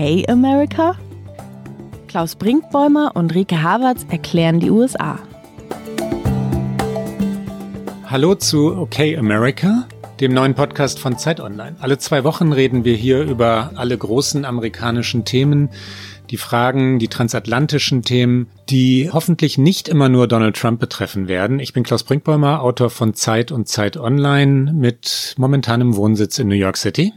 Okay America? Klaus Brinkbäumer und Rike Havertz erklären die USA. Hallo zu Okay America, dem neuen Podcast von Zeit Online. Alle zwei Wochen reden wir hier über alle großen amerikanischen Themen, die Fragen, die transatlantischen Themen, die hoffentlich nicht immer nur Donald Trump betreffen werden. Ich bin Klaus Brinkbäumer, Autor von Zeit und Zeit Online mit momentanem Wohnsitz in New York City.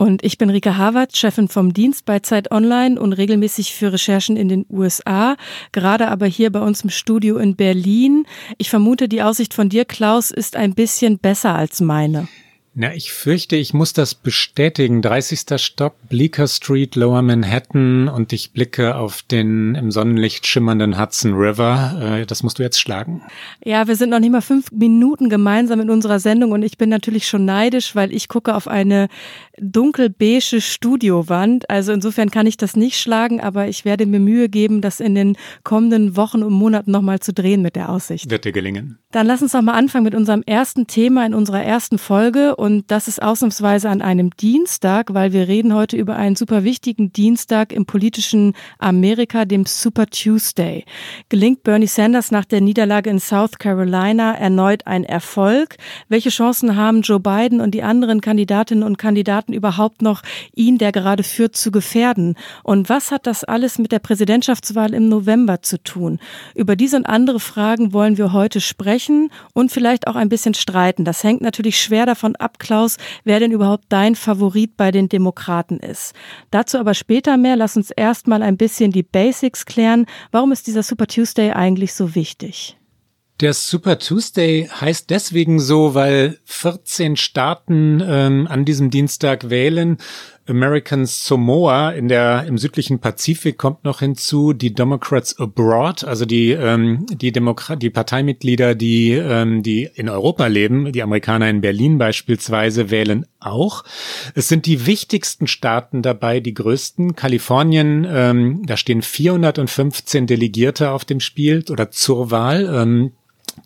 Und ich bin Rika Harvard, Chefin vom Dienst bei Zeit Online und regelmäßig für Recherchen in den USA, gerade aber hier bei uns im Studio in Berlin. Ich vermute, die Aussicht von dir, Klaus, ist ein bisschen besser als meine. Na, ich fürchte, ich muss das bestätigen. 30. Stock, Bleecker Street, Lower Manhattan und ich blicke auf den im Sonnenlicht schimmernden Hudson River. Äh, das musst du jetzt schlagen. Ja, wir sind noch nicht mal fünf Minuten gemeinsam in unserer Sendung und ich bin natürlich schon neidisch, weil ich gucke auf eine dunkelbeige Studiowand. Also insofern kann ich das nicht schlagen, aber ich werde mir Mühe geben, das in den kommenden Wochen und Monaten nochmal zu drehen mit der Aussicht. Wird dir gelingen. Dann lass uns doch mal anfangen mit unserem ersten Thema in unserer ersten Folge und das ist ausnahmsweise an einem Dienstag, weil wir reden heute über einen super wichtigen Dienstag im politischen Amerika, dem Super Tuesday. Gelingt Bernie Sanders nach der Niederlage in South Carolina erneut ein Erfolg? Welche Chancen haben Joe Biden und die anderen Kandidatinnen und Kandidaten überhaupt noch, ihn, der gerade führt, zu gefährden? Und was hat das alles mit der Präsidentschaftswahl im November zu tun? Über diese und andere Fragen wollen wir heute sprechen und vielleicht auch ein bisschen streiten. Das hängt natürlich schwer davon ab, Klaus, wer denn überhaupt dein Favorit bei den Demokraten ist. Dazu aber später mehr. Lass uns erstmal ein bisschen die Basics klären. Warum ist dieser Super Tuesday eigentlich so wichtig? Der Super Tuesday heißt deswegen so, weil 14 Staaten ähm, an diesem Dienstag wählen. American Samoa in der im südlichen Pazifik kommt noch hinzu. Die Democrats Abroad, also die ähm, die Demokrat, die Parteimitglieder, die ähm, die in Europa leben, die Amerikaner in Berlin beispielsweise wählen auch. Es sind die wichtigsten Staaten dabei, die größten. Kalifornien, ähm, da stehen 415 Delegierte auf dem Spiel oder zur Wahl. Ähm,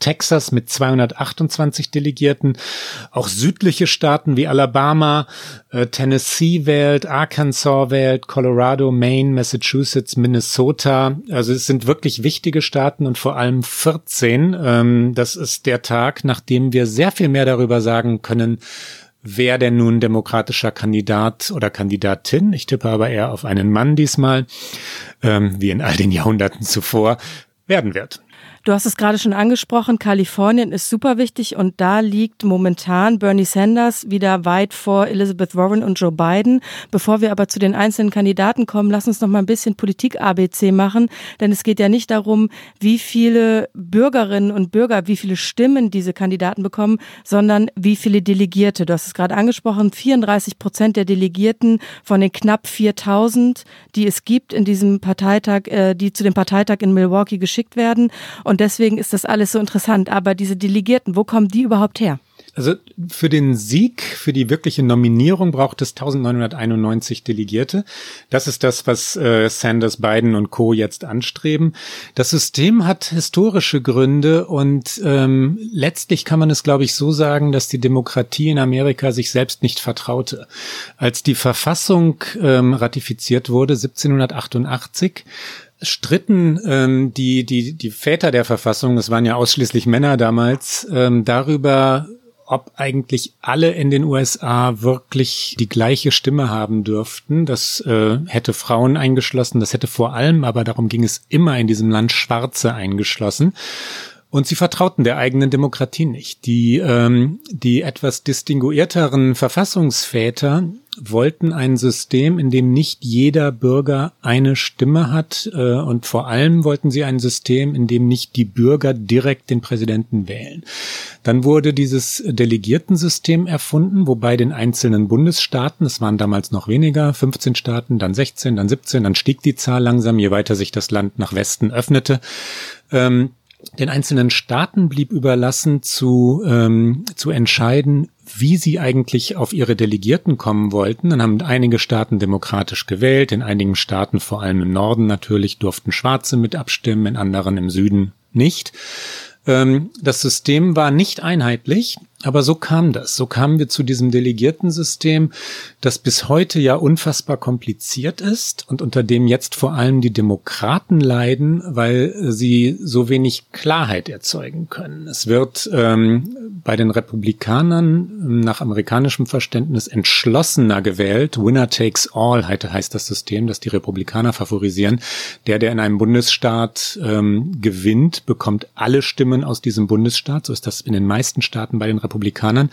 Texas mit 228 Delegierten, auch südliche Staaten wie Alabama, äh, Tennessee wählt, Arkansas wählt, Colorado, Maine, Massachusetts, Minnesota. Also es sind wirklich wichtige Staaten und vor allem 14. Ähm, das ist der Tag, nachdem wir sehr viel mehr darüber sagen können, wer denn nun demokratischer Kandidat oder Kandidatin, ich tippe aber eher auf einen Mann diesmal, ähm, wie in all den Jahrhunderten zuvor, werden wird. Du hast es gerade schon angesprochen, Kalifornien ist super wichtig und da liegt momentan Bernie Sanders wieder weit vor Elizabeth Warren und Joe Biden. Bevor wir aber zu den einzelnen Kandidaten kommen, lass uns noch mal ein bisschen Politik ABC machen, denn es geht ja nicht darum, wie viele Bürgerinnen und Bürger, wie viele Stimmen diese Kandidaten bekommen, sondern wie viele Delegierte. Du hast es gerade angesprochen, 34 Prozent der Delegierten von den knapp 4000, die es gibt in diesem Parteitag, äh, die zu dem Parteitag in Milwaukee geschickt werden. Und und deswegen ist das alles so interessant. Aber diese Delegierten, wo kommen die überhaupt her? Also für den Sieg, für die wirkliche Nominierung braucht es 1991 Delegierte. Das ist das, was äh, Sanders, Biden und Co. jetzt anstreben. Das System hat historische Gründe und ähm, letztlich kann man es, glaube ich, so sagen, dass die Demokratie in Amerika sich selbst nicht vertraute. Als die Verfassung ähm, ratifiziert wurde, 1788, stritten ähm, die, die, die Väter der Verfassung, es waren ja ausschließlich Männer damals, ähm, darüber, ob eigentlich alle in den USA wirklich die gleiche Stimme haben dürften. Das äh, hätte Frauen eingeschlossen, das hätte vor allem, aber darum ging es immer in diesem Land Schwarze eingeschlossen. Und sie vertrauten der eigenen Demokratie nicht. Die, ähm, die etwas distinguierteren Verfassungsväter wollten ein System, in dem nicht jeder Bürger eine Stimme hat. Äh, und vor allem wollten sie ein System, in dem nicht die Bürger direkt den Präsidenten wählen. Dann wurde dieses Delegiertensystem erfunden, wobei den einzelnen Bundesstaaten, es waren damals noch weniger, 15 Staaten, dann 16, dann 17, dann stieg die Zahl langsam, je weiter sich das Land nach Westen öffnete. Ähm, den einzelnen Staaten blieb überlassen zu, ähm, zu entscheiden, wie sie eigentlich auf ihre Delegierten kommen wollten. Dann haben einige Staaten demokratisch gewählt, in einigen Staaten, vor allem im Norden natürlich, durften Schwarze mit abstimmen, in anderen im Süden nicht. Ähm, das System war nicht einheitlich Aber so kam das. So kamen wir zu diesem Delegiertensystem, das bis heute ja unfassbar kompliziert ist und unter dem jetzt vor allem die Demokraten leiden, weil sie so wenig Klarheit erzeugen können. Es wird ähm, bei den Republikanern nach amerikanischem Verständnis entschlossener gewählt. Winner takes all heißt das System, das die Republikaner favorisieren. Der, der in einem Bundesstaat ähm, gewinnt, bekommt alle Stimmen aus diesem Bundesstaat. So ist das in den meisten Staaten bei den Republikanern Republikanern.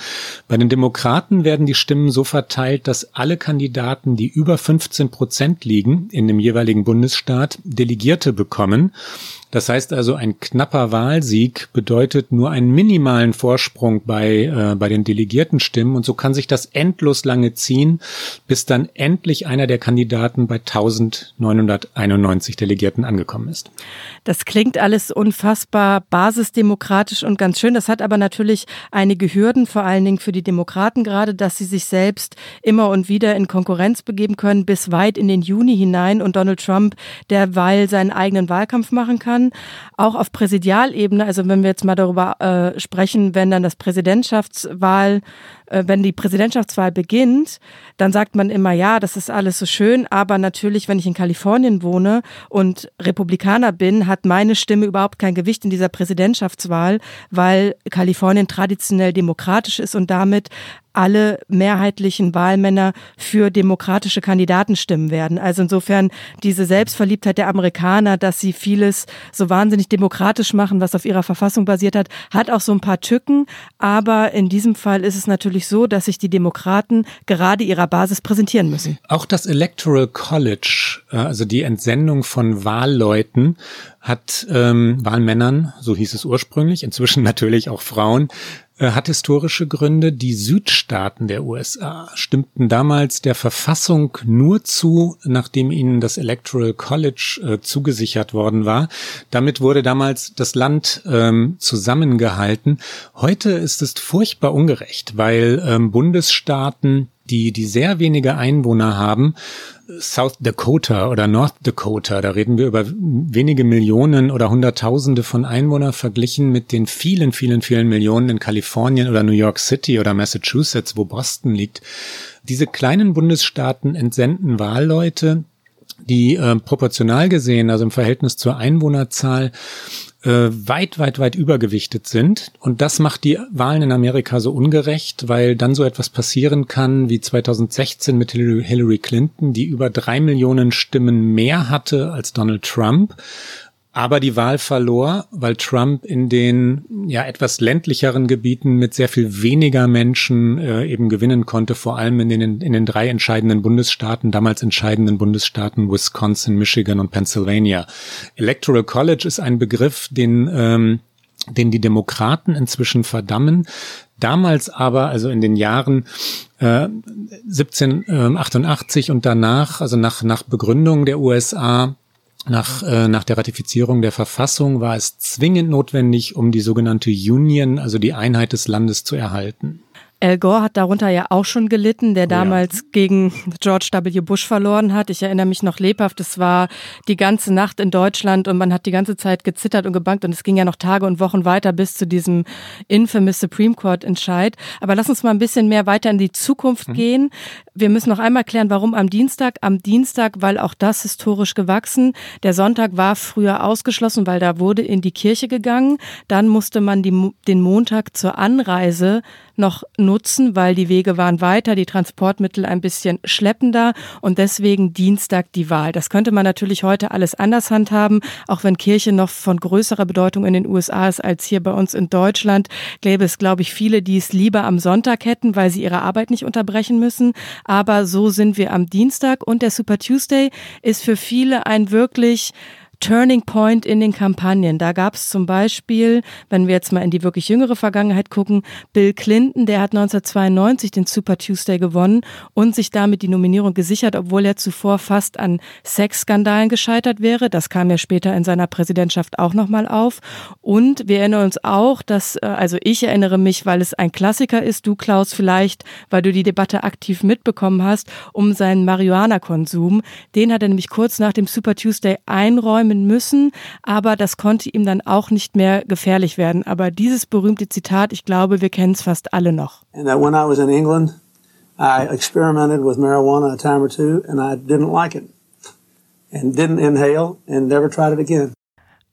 Bei den Demokraten werden die Stimmen so verteilt, dass alle Kandidaten, die über 15 Prozent liegen in dem jeweiligen Bundesstaat, Delegierte bekommen. Das heißt also, ein knapper Wahlsieg bedeutet nur einen minimalen Vorsprung bei, äh, bei den Delegiertenstimmen und so kann sich das endlos lange ziehen, bis dann endlich einer der Kandidaten bei 1991 Delegierten angekommen ist. Das klingt alles unfassbar basisdemokratisch und ganz schön. Das hat aber natürlich einige Hürden, vor allen Dingen für die Demokraten gerade, dass sie sich selbst immer und wieder in Konkurrenz begeben können, bis weit in den Juni hinein und Donald Trump derweil seinen eigenen Wahlkampf machen kann kann, auch auf Präsidialebene, also wenn wir jetzt mal darüber äh, sprechen, wenn dann das Präsidentschaftswahl äh, wenn die Präsidentschaftswahl beginnt, dann sagt man immer, ja, das ist alles so schön, aber natürlich, wenn ich in Kalifornien wohne und Republikaner bin, hat meine Stimme überhaupt kein Gewicht in dieser Präsidentschaftswahl, weil Kalifornien traditionell demokratisch ist und damit alle mehrheitlichen Wahlmänner für demokratische Kandidaten stimmen werden. Also insofern diese Selbstverliebtheit der Amerikaner, dass sie vieles so wahnsinnig demokratisch machen, was auf ihrer Verfassung basiert hat, hat auch so ein paar Tücken. Aber in diesem Fall ist es natürlich so, dass sich die Demokraten gerade ihrer Basis präsentieren müssen. Auch das Electoral College, äh, also die Entsendung von Wahlleuten, hat ähm, Wahlmännern, so hieß es ursprünglich, inzwischen natürlich auch Frauen, hat historische Gründe. Die Südstaaten der USA stimmten damals der Verfassung nur zu, nachdem ihnen das Electoral College äh, zugesichert worden war. Damit wurde damals das Land ähm, zusammengehalten. Heute ist es furchtbar ungerecht, weil ähm, Bundesstaaten die, die sehr wenige Einwohner haben, South Dakota oder North Dakota, da reden wir über wenige Millionen oder Hunderttausende von Einwohnern verglichen mit den vielen, vielen, vielen Millionen in Kalifornien oder New York City oder Massachusetts, wo Boston liegt. Diese kleinen Bundesstaaten entsenden Wahlleute, die äh, proportional gesehen, also im Verhältnis zur Einwohnerzahl, äh, weit, weit, weit übergewichtet sind. Und das macht die Wahlen in Amerika so ungerecht, weil dann so etwas passieren kann wie 2016 mit Hillary Clinton, die über drei Millionen Stimmen mehr hatte als Donald Trump aber die Wahl verlor, weil Trump in den ja etwas ländlicheren Gebieten mit sehr viel weniger Menschen äh, eben gewinnen konnte, vor allem in den in den drei entscheidenden Bundesstaaten, damals entscheidenden Bundesstaaten Wisconsin, Michigan und Pennsylvania. Electoral College ist ein Begriff, den ähm, den die Demokraten inzwischen verdammen. Damals aber, also in den Jahren äh, 1788 und danach, also nach, nach Begründung der USA, nach, äh, nach der Ratifizierung der Verfassung war es zwingend notwendig, um die sogenannte Union, also die Einheit des Landes zu erhalten. Al Gore hat darunter ja auch schon gelitten, der damals ja. gegen George W. Bush verloren hat. Ich erinnere mich noch lebhaft, es war die ganze Nacht in Deutschland und man hat die ganze Zeit gezittert und gebankt und es ging ja noch Tage und Wochen weiter bis zu diesem infamous Supreme Court Entscheid. Aber lass uns mal ein bisschen mehr weiter in die Zukunft mhm. gehen. Wir müssen noch einmal klären, warum am Dienstag. Am Dienstag, weil auch das historisch gewachsen. Der Sonntag war früher ausgeschlossen, weil da wurde in die Kirche gegangen. Dann musste man die, den Montag zur Anreise noch nutzen, weil die Wege waren weiter, die Transportmittel ein bisschen schleppender und deswegen Dienstag die Wahl. Das könnte man natürlich heute alles anders handhaben, auch wenn Kirche noch von größerer Bedeutung in den USA ist als hier bei uns in Deutschland. Gäbe es, glaube ich, viele, die es lieber am Sonntag hätten, weil sie ihre Arbeit nicht unterbrechen müssen. Aber so sind wir am Dienstag und der Super Tuesday ist für viele ein wirklich Turning Point in den Kampagnen. Da gab es zum Beispiel, wenn wir jetzt mal in die wirklich jüngere Vergangenheit gucken, Bill Clinton, der hat 1992 den Super Tuesday gewonnen und sich damit die Nominierung gesichert, obwohl er zuvor fast an Sexskandalen gescheitert wäre. Das kam ja später in seiner Präsidentschaft auch nochmal auf. Und wir erinnern uns auch, dass, äh, also ich erinnere mich, weil es ein Klassiker ist, du Klaus vielleicht, weil du die Debatte aktiv mitbekommen hast, um seinen Marihuana-Konsum. Den hat er nämlich kurz nach dem Super Tuesday einräumen abstimmen müssen, aber das konnte ihm dann auch nicht mehr gefährlich werden. Aber dieses berühmte Zitat, ich glaube, wir kennen es fast alle noch. And that when I was in England, I experimented with marijuana a time or two and I didn't like it and didn't inhale and never tried it again.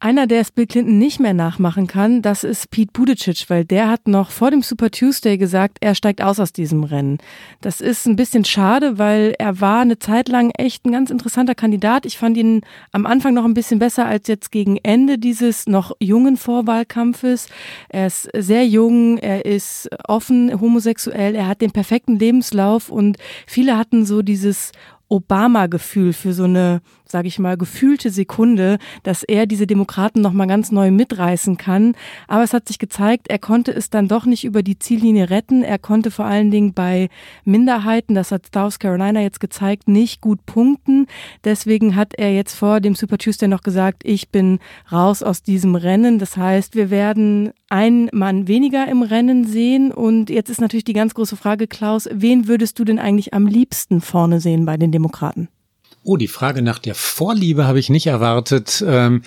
Einer, der es Bill Clinton nicht mehr nachmachen kann, das ist Pete Buttigieg, weil der hat noch vor dem Super Tuesday gesagt, er steigt aus aus diesem Rennen. Das ist ein bisschen schade, weil er war eine Zeit lang echt ein ganz interessanter Kandidat. Ich fand ihn am Anfang noch ein bisschen besser als jetzt gegen Ende dieses noch jungen Vorwahlkampfes. Er ist sehr jung, er ist offen homosexuell, er hat den perfekten Lebenslauf und viele hatten so dieses Obama-Gefühl für so eine sage ich mal, gefühlte Sekunde, dass er diese Demokraten noch mal ganz neu mitreißen kann. Aber es hat sich gezeigt, er konnte es dann doch nicht über die Ziellinie retten. Er konnte vor allen Dingen bei Minderheiten, das hat South Carolina jetzt gezeigt, nicht gut punkten. Deswegen hat er jetzt vor dem Super Tuesday noch gesagt, ich bin raus aus diesem Rennen. Das heißt, wir werden einen Mann weniger im Rennen sehen. Und jetzt ist natürlich die ganz große Frage, Klaus, wen würdest du denn eigentlich am liebsten vorne sehen bei den Demokraten? Oh, die Frage nach der Vorliebe habe ich nicht erwartet. Ähm,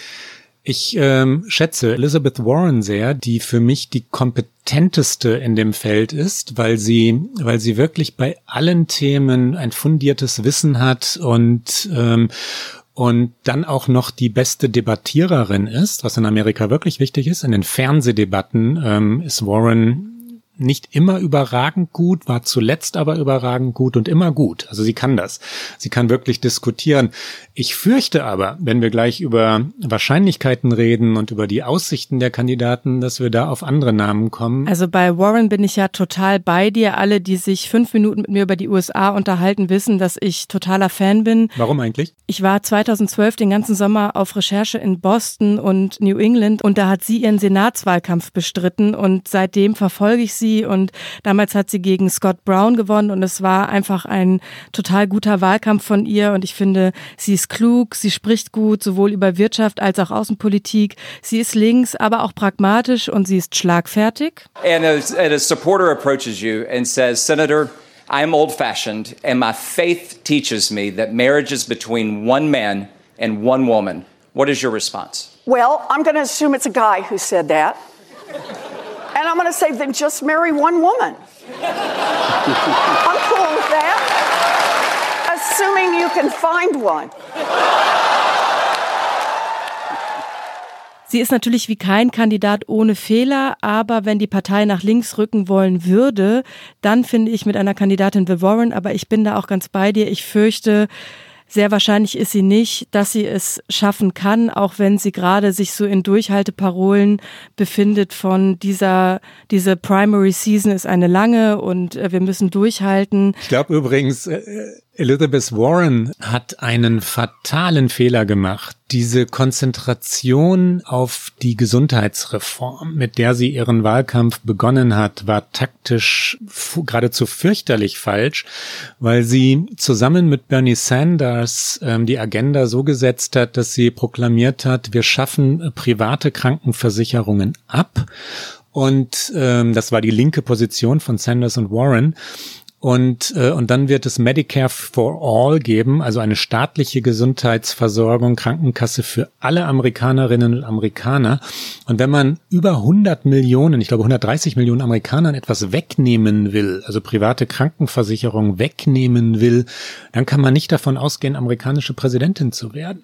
ich ähm, schätze Elizabeth Warren sehr, die für mich die kompetenteste in dem Feld ist, weil sie, weil sie wirklich bei allen Themen ein fundiertes Wissen hat und ähm, und dann auch noch die beste Debattiererin ist, was in Amerika wirklich wichtig ist. In den Fernsehdebatten ähm, ist Warren nicht immer überragend gut, war zuletzt aber überragend gut und immer gut. Also sie kann das. Sie kann wirklich diskutieren. Ich fürchte aber, wenn wir gleich über Wahrscheinlichkeiten reden und über die Aussichten der Kandidaten, dass wir da auf andere Namen kommen. Also bei Warren bin ich ja total bei dir. Alle, die sich fünf Minuten mit mir über die USA unterhalten, wissen, dass ich totaler Fan bin. Warum eigentlich? Ich war 2012 den ganzen Sommer auf Recherche in Boston und New England und da hat sie ihren Senatswahlkampf bestritten und seitdem verfolge ich sie sie und damals hat sie gegen Scott Brown gewonnen und es war einfach ein total guter Wahlkampf von ihr und ich finde, sie ist klug, sie spricht gut, sowohl über Wirtschaft als auch Außenpolitik. Sie ist links, aber auch pragmatisch und sie ist schlagfertig. And a, and a supporter approaches you and says, Senator, I'm old fashioned and my faith teaches me that marriage is between one man and one woman. What is your response? Well, I'm going to assume it's a guy who said that. And I'm going to say, then just marry one woman. I'm cool with that. Assuming you can find one. Sie ist natürlich wie kein Kandidat ohne Fehler, aber wenn die Partei nach links rücken wollen würde, dann finde ich mit einer Kandidatin wie Warren, aber ich bin da auch ganz bei dir. Ich fürchte, sehr wahrscheinlich ist sie nicht, dass sie es schaffen kann, auch wenn sie gerade sich so in Durchhalteparolen befindet von dieser, diese Primary Season ist eine lange und äh, wir müssen durchhalten. Ich glaube übrigens, äh, Elizabeth Warren hat einen fatalen Fehler gemacht. Diese Konzentration auf die Gesundheitsreform, mit der sie ihren Wahlkampf begonnen hat, war taktisch geradezu fürchterlich falsch, weil sie zusammen mit Bernie Sanders ähm, die Agenda so gesetzt hat, dass sie proklamiert hat, wir schaffen äh, private Krankenversicherungen ab. Und ähm, das war die linke Position von Sanders und Warren. Und, äh, und dann wird es Medicare for All geben, also eine staatliche Gesundheitsversorgung, Krankenkasse für alle Amerikanerinnen und Amerikaner. Und wenn man über 100 Millionen, ich glaube 130 Millionen Amerikanern etwas wegnehmen will, also private Krankenversicherung wegnehmen will, dann kann man nicht davon ausgehen, amerikanische Präsidentin zu werden.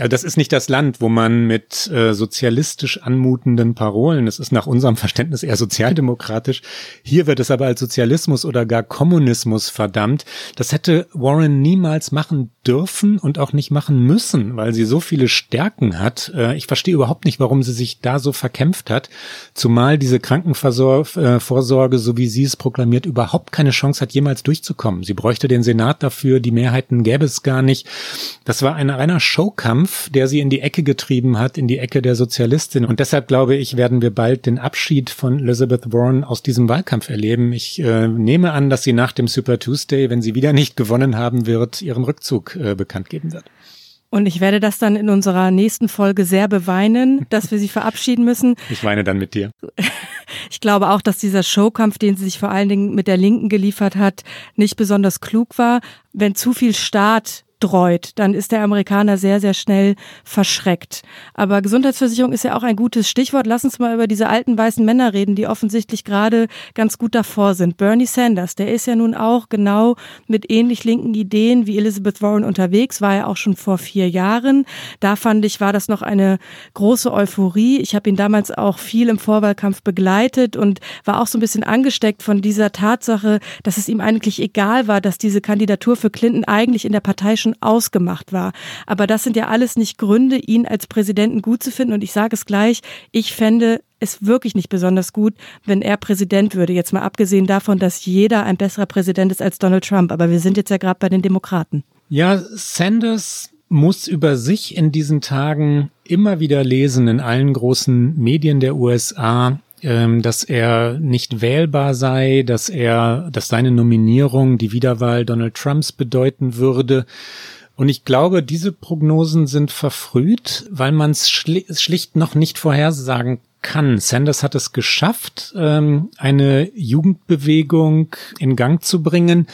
Also das ist nicht das Land, wo man mit äh, sozialistisch anmutenden Parolen, es ist nach unserem Verständnis eher sozialdemokratisch, hier wird es aber als Sozialismus oder gar Kommunismus Kommunismus verdammt. Das hätte Warren niemals machen dürfen und auch nicht machen müssen, weil sie so viele Stärken hat. Äh, ich verstehe überhaupt nicht, warum sie sich da so verkämpft hat, zumal diese Krankenvorsorge, so wie sie es proklamiert, überhaupt keine Chance hat, jemals durchzukommen. Sie bräuchte den Senat dafür, die Mehrheiten gäbe es gar nicht. Das war ein reiner Showkampf, der sie in die Ecke getrieben hat, in die Ecke der Sozialistin. Und deshalb glaube ich, werden wir bald den Abschied von Elizabeth Warren aus diesem Wahlkampf erleben. Ich äh, nehme an, dass sie nach dem Super Tuesday, wenn sie wieder nicht gewonnen haben wird, ihren Rückzug äh, bekannt geben wird. Und ich werde das dann in unserer nächsten Folge sehr beweinen, dass wir sie verabschieden müssen. Ich weine dann mit dir. Ich glaube auch, dass dieser Showkampf, den sie sich vor allen Dingen mit der Linken geliefert hat, nicht besonders klug war. Wenn zu viel Staat streut, dann ist der Amerikaner sehr, sehr schnell verschreckt. Aber Gesundheitsversicherung ist ja auch ein gutes Stichwort. Lass uns mal über diese alten weißen Männer reden, die offensichtlich gerade ganz gut davor sind. Bernie Sanders, der ist ja nun auch genau mit ähnlich linken Ideen wie Elizabeth Warren unterwegs, war er auch schon vor vier Jahren. Da fand ich, war das noch eine große Euphorie. Ich habe ihn damals auch viel im Vorwahlkampf begleitet und war auch so ein bisschen angesteckt von dieser Tatsache, dass es ihm eigentlich egal war, dass diese Kandidatur für Clinton eigentlich in der Partei schon ausgemacht war. Aber das sind ja alles nicht Gründe, ihn als Präsidenten gut zu finden. Und ich sage es gleich, ich fände es wirklich nicht besonders gut, wenn er Präsident würde. Jetzt mal abgesehen davon, dass jeder ein besserer Präsident ist als Donald Trump. Aber wir sind jetzt ja gerade bei den Demokraten. Ja, Sanders muss über sich in diesen Tagen immer wieder lesen in allen großen Medien der USA, ähm, dass er nicht wählbar sei, dass er, dass seine Nominierung die Wiederwahl Donald Trumps bedeuten würde. Und ich glaube, diese Prognosen sind verfrüht, weil man es schlicht noch nicht vorhersagen kann. Sanders hat es geschafft, ähm, eine Jugendbewegung in Gang zu bringen.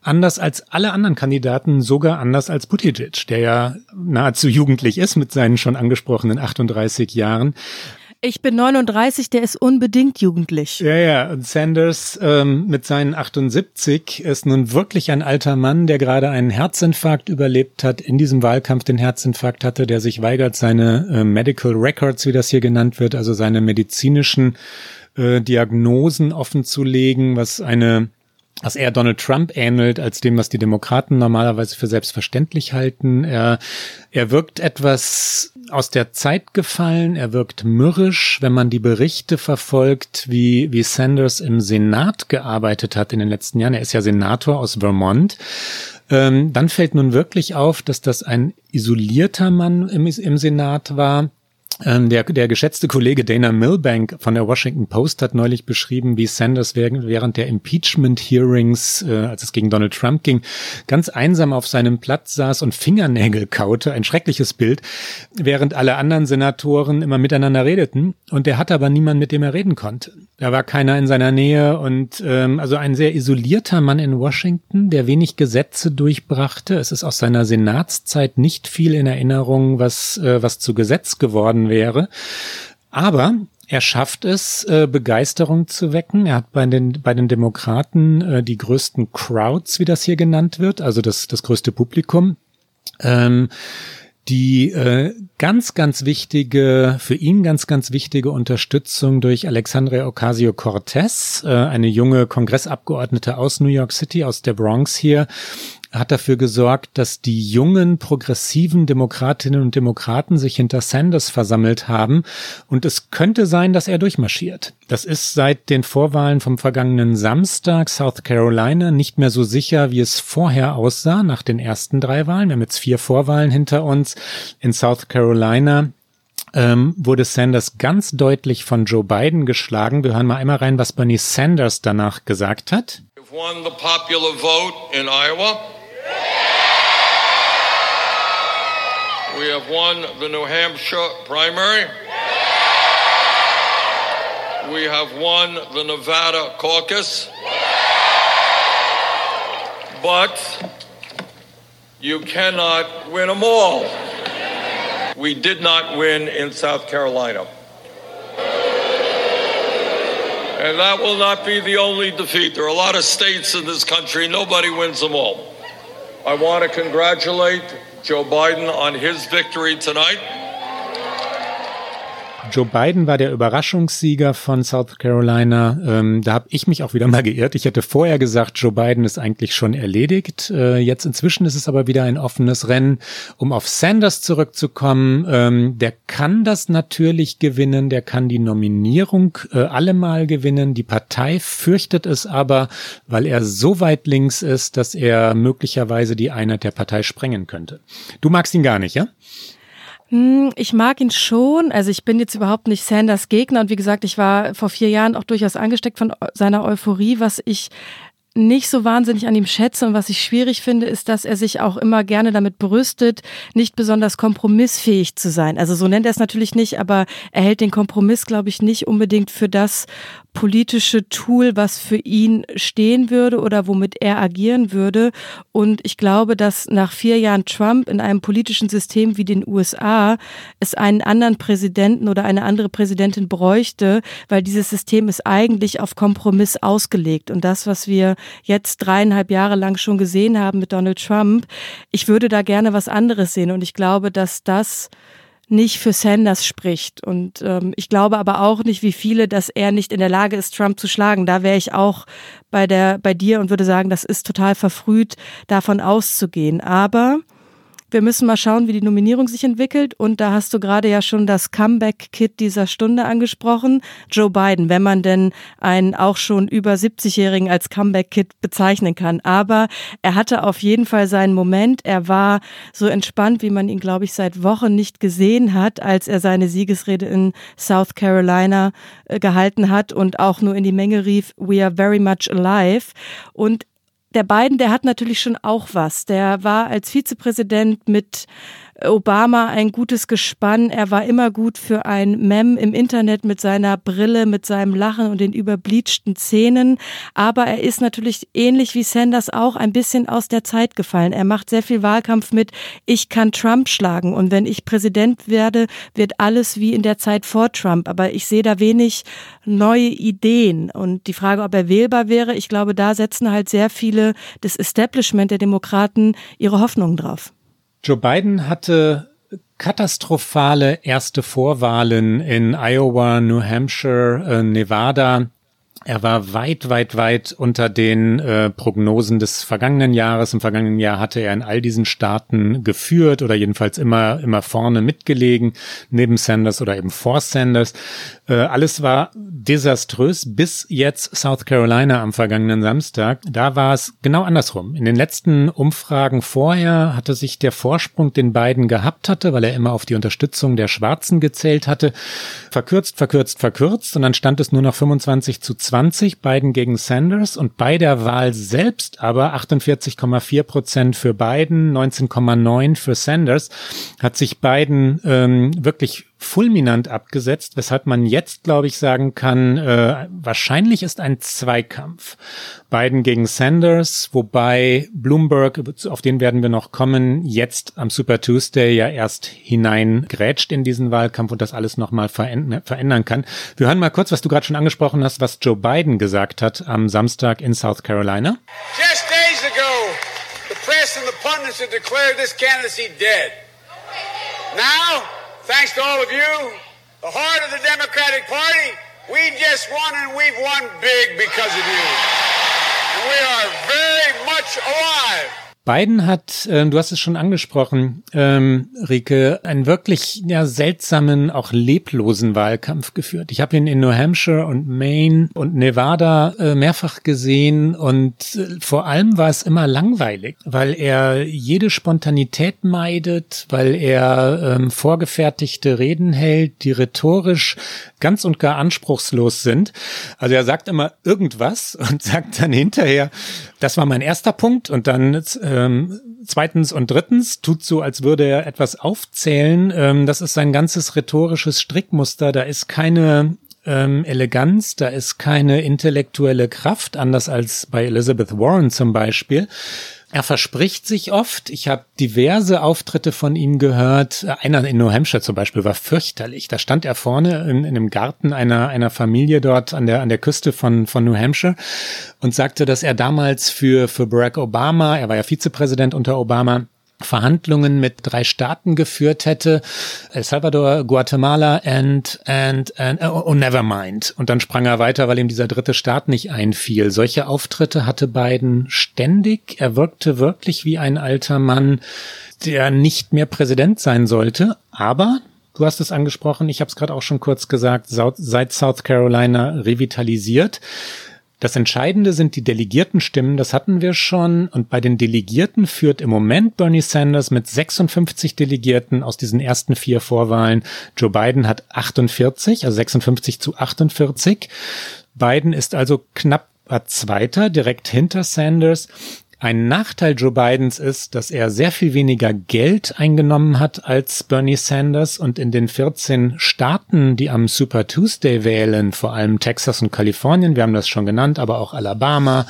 Anders als alle anderen Kandidaten, sogar anders als Buttigieg, der ja nahezu jugendlich ist mit seinen schon angesprochenen 38 Jahren. Ich bin 39, der ist unbedingt jugendlich. Ja, ja. Und Sanders ähm, mit seinen 78 ist nun wirklich ein alter Mann, der gerade einen Herzinfarkt überlebt hat, in diesem Wahlkampf den Herzinfarkt hatte, der sich weigert, seine äh, Medical Records, wie das hier genannt wird, also seine medizinischen äh, Diagnosen offenzulegen, was eine was eher Donald Trump ähnelt als dem, was die Demokraten normalerweise für selbstverständlich halten. Er, er wirkt etwas aus der Zeit gefallen, er wirkt mürrisch, wenn man die Berichte verfolgt, wie, wie Sanders im Senat gearbeitet hat in den letzten Jahren. Er ist ja Senator aus Vermont. Ähm, dann fällt nun wirklich auf, dass das ein isolierter Mann im, im Senat war, der, der geschätzte Kollege Dana Milbank von der Washington Post hat neulich beschrieben, wie Sanders während, der Impeachment Hearings, äh, als es gegen Donald Trump ging, ganz einsam auf seinem Platz saß und Fingernägel kaute. Ein schreckliches Bild, während alle anderen Senatoren immer miteinander redeten. Und der hatte aber niemanden, mit dem er reden konnte. Da war keiner in seiner Nähe und ähm, also ein sehr isolierter Mann in Washington, der wenig Gesetze durchbrachte. Es ist aus seiner Senatszeit nicht viel in Erinnerung, was, äh, was zu Gesetz geworden wäre. Aber er schafft es, äh, Begeisterung zu wecken. Er hat bei den, bei den Demokraten äh, die größten Crowds, wie das hier genannt wird, also das, das größte Publikum. Ähm, die äh, ganz, ganz wichtige, für ihn ganz, ganz wichtige Unterstützung durch Alexandria Ocasio-Cortez, äh, eine junge Kongressabgeordnete aus New York City, aus der Bronx hier, hat dafür gesorgt, dass die jungen progressiven Demokratinnen und Demokraten sich hinter Sanders versammelt haben. Und es könnte sein, dass er durchmarschiert. Das ist seit den Vorwahlen vom vergangenen Samstag South Carolina nicht mehr so sicher, wie es vorher aussah nach den ersten drei Wahlen. Wir haben jetzt vier Vorwahlen hinter uns. In South Carolina ähm, wurde Sanders ganz deutlich von Joe Biden geschlagen. Wir hören mal einmal rein, was Bernie Sanders danach gesagt hat. won the popular vote in Iowa. We have won the New Hampshire primary. We have won the Nevada caucus. But you cannot win them all. We did not win in South Carolina. And that will not be the only defeat. There are a lot of states in this country, nobody wins them all. I want to congratulate Joe Biden on his victory tonight. Joe Biden war der Überraschungssieger von South Carolina. Ähm, da habe ich mich auch wieder mal geirrt. Ich hätte vorher gesagt, Joe Biden ist eigentlich schon erledigt. Äh, jetzt inzwischen ist es aber wieder ein offenes Rennen. Um auf Sanders zurückzukommen, ähm, der kann das natürlich gewinnen. Der kann die Nominierung äh, allemal gewinnen. Die Partei fürchtet es aber, weil er so weit links ist, dass er möglicherweise die Einheit der Partei sprengen könnte. Du magst ihn gar nicht, ja? Hm, ich mag ihn schon. Also ich bin jetzt überhaupt nicht Sanders Gegner und wie gesagt, ich war vor vier Jahren auch durchaus angesteckt von seiner Euphorie. Was ich nicht so wahnsinnig an ihm schätze und was ich schwierig finde, ist, dass er sich auch immer gerne damit brüstet, nicht besonders kompromissfähig zu sein. Also so nennt er es natürlich nicht, aber er hält den Kompromiss, glaube ich, nicht unbedingt für das politische Tool, was für ihn stehen würde oder womit er agieren würde. Und ich glaube, dass nach vier Jahren Trump in einem politischen System wie den USA es einen anderen Präsidenten oder eine andere Präsidentin bräuchte, weil dieses System ist eigentlich auf Kompromiss ausgelegt. Und das, was wir jetzt dreieinhalb Jahre lang schon gesehen haben mit Donald Trump, ich würde da gerne was anderes sehen. Und ich glaube, dass das nicht für Sanders spricht. Und ähm, ich glaube aber auch nicht, wie viele, dass er nicht in der Lage ist, Trump zu schlagen. Da wäre ich auch bei der, bei dir und würde sagen, das ist total verfrüht, davon auszugehen. Aber wir müssen mal schauen, wie die Nominierung sich entwickelt. Und da hast du gerade ja schon das Comeback-Kit dieser Stunde angesprochen. Joe Biden, wenn man denn einen auch schon über 70-Jährigen als Comeback-Kit bezeichnen kann. Aber er hatte auf jeden Fall seinen Moment. Er war so entspannt, wie man ihn, glaube ich, seit Wochen nicht gesehen hat, als er seine Siegesrede in South Carolina äh, gehalten hat und auch nur in die Menge rief, We are very much alive. Und der Biden, der hat natürlich schon auch was. Der war als Vizepräsident mit Obama ein gutes Gespann. Er war immer gut für ein Mem im Internet mit seiner Brille, mit seinem Lachen und den überbleachten Zähnen. Aber er ist natürlich ähnlich wie Sanders auch ein bisschen aus der Zeit gefallen. Er macht sehr viel Wahlkampf mit, ich kann Trump schlagen und wenn ich Präsident werde, wird alles wie in der Zeit vor Trump. Aber ich sehe da wenig neue Ideen. Und die Frage, ob er wählbar wäre, ich glaube, da setzen halt sehr viele des Establishment der Demokraten ihre Hoffnungen drauf. Joe Biden hatte katastrophale erste Vorwahlen in Iowa, New Hampshire, äh, Nevada. Er war weit, weit, weit unter den äh, Prognosen des vergangenen Jahres. Im vergangenen Jahr hatte er in all diesen Staaten geführt oder jedenfalls immer, immer vorne mitgelegen, neben Sanders oder eben vor Sanders. Äh, alles war desaströs bis jetzt South Carolina am vergangenen Samstag. Da war es genau andersrum. In den letzten Umfragen vorher hatte sich der Vorsprung, den Biden gehabt hatte, weil er immer auf die Unterstützung der Schwarzen gezählt hatte, verkürzt, verkürzt, verkürzt und dann stand es nur noch 25 zu 20, Biden gegen Sanders und bei der Wahl selbst aber 48,4 Prozent für Biden, 19,9 für Sanders, hat sich Biden ähm, wirklich fulminant abgesetzt, weshalb man jetzt, glaube ich, sagen kann, äh, wahrscheinlich ist ein Zweikampf. Biden gegen Sanders, wobei Bloomberg, auf den werden wir noch kommen, jetzt am Super Tuesday ja erst hineingrätscht in diesen Wahlkampf und das alles nochmal verändern kann. Wir hören mal kurz, was du gerade schon angesprochen hast, was Joe Biden gesagt hat am Samstag in South Carolina. Just days ago, the press and the pundits had declared this candidacy dead. Now, thanks to all of you, the heart of the Democratic Party, we just won and we've won big because of you. And we are very much alive. Biden hat, äh, du hast es schon angesprochen, ähm, Rike, einen wirklich ja, seltsamen, auch leblosen Wahlkampf geführt. Ich habe ihn in New Hampshire und Maine und Nevada äh, mehrfach gesehen und äh, vor allem war es immer langweilig, weil er jede Spontanität meidet, weil er ähm, vorgefertigte Reden hält, die rhetorisch ganz und gar anspruchslos sind. Also er sagt immer irgendwas und sagt dann hinterher, das war mein erster Punkt und dann ähm, zweitens und drittens tut so, als würde er etwas aufzählen. Ähm, das ist sein ganzes rhetorisches Strickmuster. Da ist keine ähm, Eleganz, da ist keine intellektuelle Kraft, anders als bei Elizabeth Warren zum Beispiel. Er verspricht sich oft. Ich habe diverse Auftritte von ihm gehört. Einer in New Hampshire zum Beispiel war fürchterlich. Da stand er vorne in, in einem Garten einer, einer Familie dort an der, an der Küste von, von New Hampshire und sagte, dass er damals für, für Barack Obama, er war ja Vizepräsident unter Obama, Verhandlungen mit drei Staaten geführt hätte, El Salvador, Guatemala and, and, and oh, oh, never mind. Und dann sprang er weiter, weil ihm dieser dritte Staat nicht einfiel. Solche Auftritte hatte Biden ständig. Er wirkte wirklich wie ein alter Mann, der nicht mehr Präsident sein sollte. Aber Du hast es angesprochen, ich habe es gerade auch schon kurz gesagt, seit South Carolina revitalisiert. Das Entscheidende sind die Delegiertenstimmen, das hatten wir schon. Und bei den Delegierten führt im Moment Bernie Sanders mit 56 Delegierten aus diesen ersten vier Vorwahlen. Joe Biden hat 48, also 56 zu 48. Biden ist also knapp Zweiter, direkt hinter Sanders. Ein Nachteil Joe Bidens ist, dass er sehr viel weniger Geld eingenommen hat als Bernie Sanders und in den 14 Staaten, die am Super Tuesday wählen, vor allem Texas und Kalifornien, wir haben das schon genannt, aber auch Alabama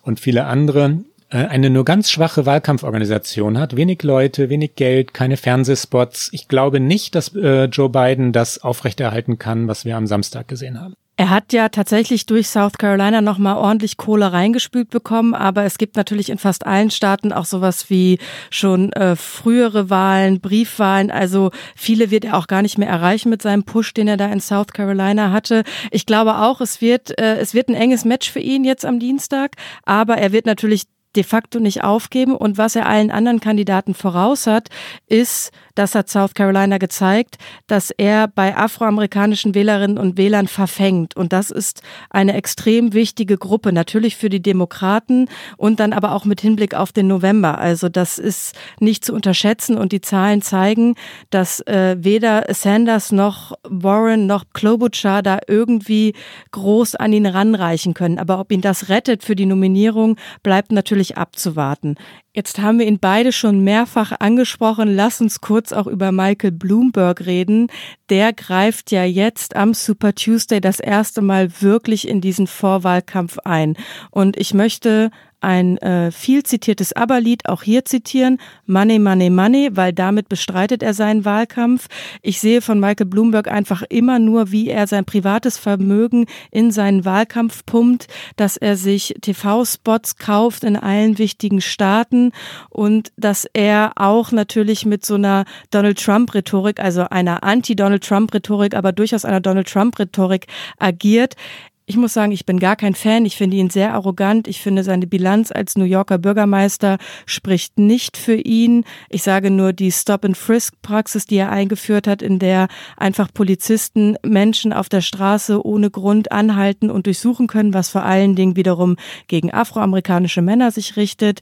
und viele andere, äh, eine nur ganz schwache Wahlkampforganisation hat, wenig Leute, wenig Geld, keine Fernsehspots. Ich glaube nicht, dass äh, Joe Biden das aufrechterhalten kann, was wir am Samstag gesehen haben. Er hat ja tatsächlich durch South Carolina nochmal ordentlich Kohle reingespült bekommen, aber es gibt natürlich in fast allen Staaten auch sowas wie schon äh, frühere Wahlen, Briefwahlen. Also viele wird er auch gar nicht mehr erreichen mit seinem Push, den er da in South Carolina hatte. Ich glaube auch, es wird, äh, es wird ein enges Match für ihn jetzt am Dienstag, aber er wird natürlich de facto nicht aufgeben. Und was er allen anderen Kandidaten voraus hat, ist, das hat South Carolina gezeigt, dass er bei afroamerikanischen Wählerinnen und Wählern verfängt. Und das ist eine extrem wichtige Gruppe, natürlich für die Demokraten und dann aber auch mit Hinblick auf den November. Also das ist nicht zu unterschätzen und die Zahlen zeigen, dass äh, weder Sanders noch Warren noch Klobuchar da irgendwie groß an ihn ranreichen können. Aber ob ihn das rettet für die Nominierung, bleibt natürlich abzuwarten. Jetzt haben wir ihn beide schon mehrfach angesprochen. Lass uns kurz auch über Michael Bloomberg reden. Der greift ja jetzt am Super Tuesday das erste Mal wirklich in diesen Vorwahlkampf ein. Und ich möchte ein äh, viel zitiertes ABBA-Lied auch hier zitieren, Money, Money, Money, weil damit bestreitet er seinen Wahlkampf. Ich sehe von Michael Bloomberg einfach immer nur, wie er sein privates Vermögen in seinen Wahlkampf pumpt, dass er sich TV-Spots kauft in allen wichtigen Staaten und dass er auch natürlich mit so einer Donald Trump-Rhetorik, also einer Anti-Donald Trump-Rhetorik, aber durchaus einer Donald Trump-Rhetorik agiert. Ich muss sagen, ich bin gar kein Fan. Ich finde ihn sehr arrogant. Ich finde, seine Bilanz als New Yorker Bürgermeister spricht nicht für ihn. Ich sage nur die Stop-and-Frisk-Praxis, die er eingeführt hat, in der einfach Polizisten Menschen auf der Straße ohne Grund anhalten und durchsuchen können, was vor allen Dingen wiederum gegen afroamerikanische Männer sich richtet.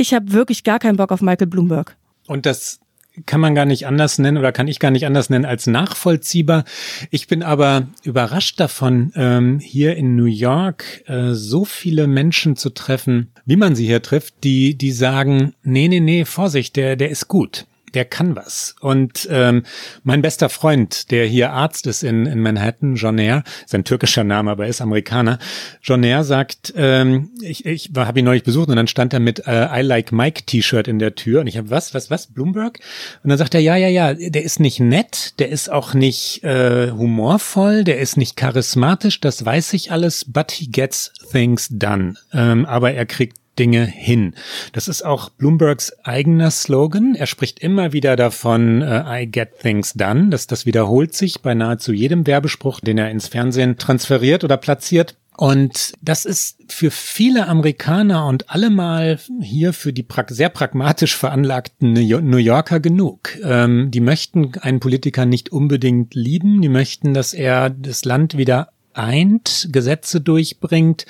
Ich habe wirklich gar keinen Bock auf Michael Bloomberg. Und das kann man gar nicht anders nennen oder kann ich gar nicht anders nennen als nachvollziehbar. Ich bin aber überrascht davon, ähm, hier in New York äh, so viele Menschen zu treffen, wie man sie hier trifft, die, die sagen, nee, nee, nee, Vorsicht, der, der ist gut der kann was. Und ähm, mein bester Freund, der hier Arzt ist in, in Manhattan, Jonair, ist ein türkischer Name, aber er ist Amerikaner. Jonair sagt, ähm, ich, ich habe ihn neulich besucht und dann stand er mit äh, I Like Mike T-Shirt in der Tür und ich habe was, was, was, Bloomberg? Und dann sagt er, ja, ja, ja, der ist nicht nett, der ist auch nicht äh, humorvoll, der ist nicht charismatisch, das weiß ich alles, but he gets things done. Ähm, aber er kriegt Dinge hin. Das ist auch Bloombergs eigener Slogan. Er spricht immer wieder davon, uh, I get things done. Das, das wiederholt sich bei nahezu jedem Werbespruch, den er ins Fernsehen transferiert oder platziert. Und das ist für viele Amerikaner und allemal hier für die sehr pragmatisch veranlagten New Yorker genug. Ähm, die möchten einen Politiker nicht unbedingt lieben, die möchten, dass er das Land wieder eint, Gesetze durchbringt,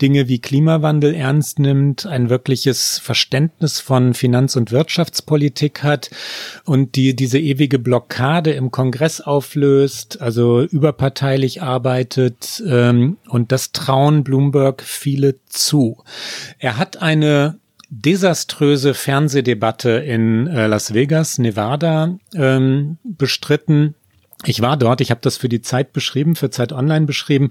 Dinge wie Klimawandel ernst nimmt, ein wirkliches Verständnis von Finanz- und Wirtschaftspolitik hat und die diese ewige Blockade im Kongress auflöst, also überparteilich arbeitet ähm, und das trauen Bloomberg viele zu. Er hat eine desaströse Fernsehdebatte in äh, Las Vegas, Nevada ähm, bestritten ich war dort, ich habe das für die Zeit beschrieben, für Zeit Online beschrieben.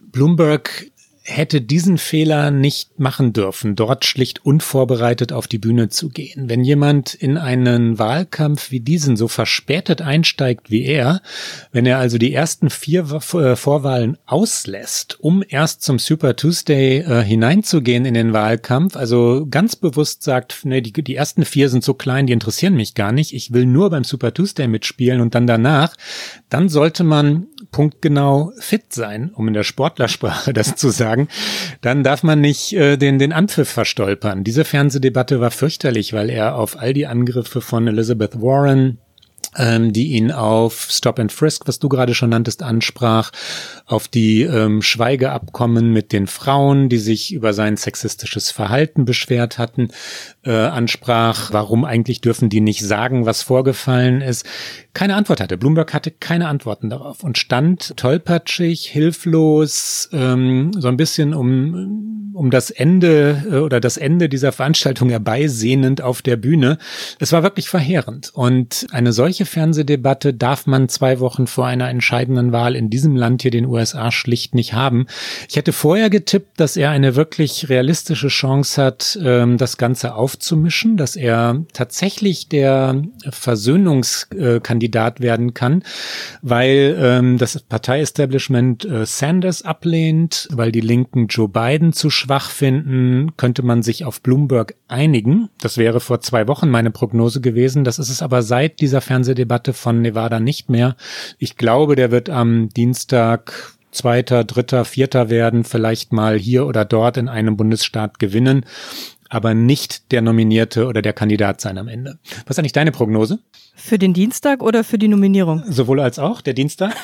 Bloomberg hätte diesen Fehler nicht machen dürfen, dort schlicht unvorbereitet auf die Bühne zu gehen. Wenn jemand in einen Wahlkampf wie diesen so verspätet einsteigt wie er, wenn er also die ersten vier äh, Vorwahlen auslässt, um erst zum Super Tuesday äh, hineinzugehen in den Wahlkampf, also ganz bewusst sagt, nee, die, die ersten vier sind so klein, die interessieren mich gar nicht, ich will nur beim Super Tuesday mitspielen und dann danach, dann sollte man punktgenau fit sein, um in der Sportlersprache das zu sagen, dann darf man nicht äh, den, den Anpfiff verstolpern. Diese Fernsehdebatte war fürchterlich, weil er auf all die Angriffe von Elizabeth Warren, ähm, die ihn auf Stop and Frisk, was du gerade schon nanntest, ansprach, auf die ähm, Schweigeabkommen mit den Frauen, die sich über sein sexistisches Verhalten beschwert hatten, äh, ansprach, warum eigentlich dürfen die nicht sagen, was vorgefallen ist, keine Antwort hatte. Bloomberg hatte keine Antworten darauf und stand tollpatschig, hilflos, ähm, so ein bisschen um, um das Ende äh, oder das Ende dieser Veranstaltung herbeisehnend auf der Bühne. Es war wirklich verheerend. Und eine solche Fernsehdebatte darf man zwei Wochen vor einer entscheidenden Wahl in diesem Land hier, den USA, schlicht nicht haben. Ich hätte vorher getippt, dass er eine wirklich realistische Chance hat, ähm, das Ganze aufzumischen, dass er tatsächlich der Versöhnungskandidat werden kann, weil ähm, das Parteiestablishment äh, Sanders ablehnt, weil die Linken Joe Biden zu schwach finden, könnte man sich auf Bloomberg einigen. Das wäre vor zwei Wochen meine Prognose gewesen. Das ist es aber seit dieser Fernsehdebatte von Nevada nicht mehr. Ich glaube, der wird am Dienstag Zweiter, Dritter, Vierter werden, vielleicht mal hier oder dort in einem Bundesstaat gewinnen, aber nicht der Nominierte oder der Kandidat sein am Ende. Was ist eigentlich deine Prognose? Für den Dienstag oder für die Nominierung? Sowohl als auch, der Dienstag?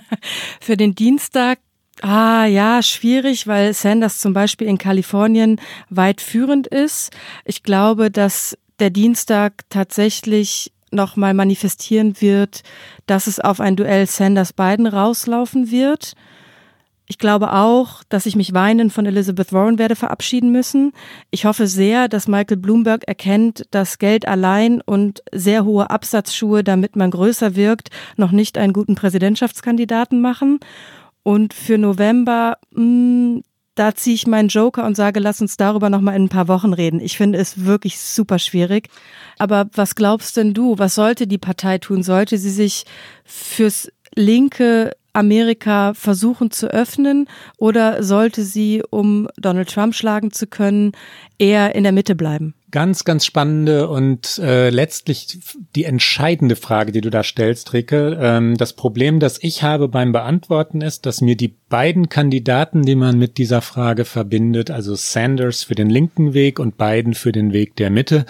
für den Dienstag Ah ja, schwierig, weil Sanders zum Beispiel in Kalifornien weit führend ist. Ich glaube, dass der Dienstag tatsächlich nochmal manifestieren wird, dass es auf ein Duell Sanders-Biden rauslaufen wird. Ich glaube auch, dass ich mich weinend von Elizabeth Warren werde verabschieden müssen. Ich hoffe sehr, dass Michael Bloomberg erkennt, dass Geld allein und sehr hohe Absatzschuhe, damit man größer wirkt, noch nicht einen guten Präsidentschaftskandidaten machen. Und für November, mh, hm, da ziehe ich meinen Joker und sage, lass uns darüber noch mal in ein paar Wochen reden. Ich finde es wirklich super schwierig. Aber was glaubst denn du? Was sollte die Partei tun? Sollte sie sich fürs linke Amerika versuchen zu öffnen oder sollte sie, um Donald Trump schlagen zu können, eher in der Mitte bleiben? Ganz, ganz spannende und äh, letztlich die entscheidende Frage, die du da stellst, Ricke. Ähm, das Problem, das ich habe beim Beantworten ist, dass mir die beiden Kandidaten, die man mit dieser Frage verbindet, also Sanders für den linken Weg und Biden für den Weg der Mitte,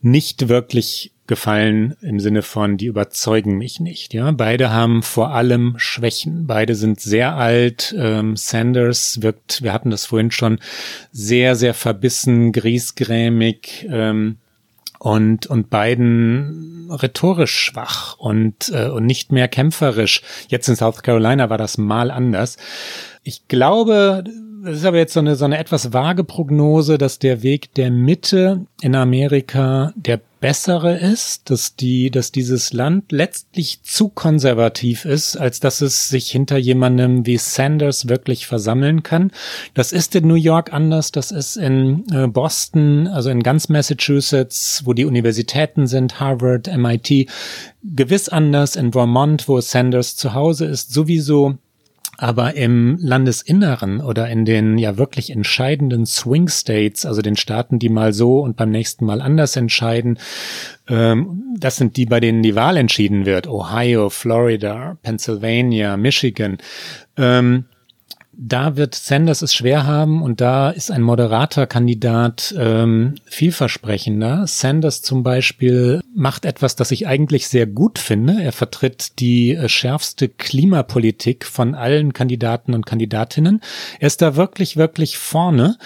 nicht wirklich gefallen im Sinne von, die überzeugen mich nicht. Ja, beide haben vor allem Schwächen. Beide sind sehr alt. Ähm, Sanders wirkt, wir hatten das vorhin schon, sehr, sehr verbissen, griesgrämig. Ähm, und und beiden rhetorisch schwach und äh, und nicht mehr kämpferisch. Jetzt in South Carolina war das mal anders. Ich glaube, das ist aber jetzt so eine, so eine etwas vage Prognose, dass der Weg der Mitte in Amerika der bessere ist, dass die, dass dieses Land letztlich zu konservativ ist, als dass es sich hinter jemandem wie Sanders wirklich versammeln kann. Das ist in New York anders, das ist in äh, Boston, also in ganz Massachusetts, wo die Universitäten sind, Harvard, MIT, gewiss anders, in Vermont, wo Sanders zu Hause ist, sowieso aber im Landesinneren oder in den ja wirklich entscheidenden Swing States, also den Staaten, die mal so und beim nächsten Mal anders entscheiden, ähm, das sind die, bei denen die Wahl entschieden wird. Ohio, Florida, Pennsylvania, Michigan. Ähm, da wird Sanders es schwer haben und da ist ein moderater Kandidat ähm, vielversprechender. Sanders zum Beispiel macht etwas, das ich eigentlich sehr gut finde. Er vertritt die äh, schärfste Klimapolitik von allen Kandidaten und Kandidatinnen. Er ist da wirklich, wirklich vorne,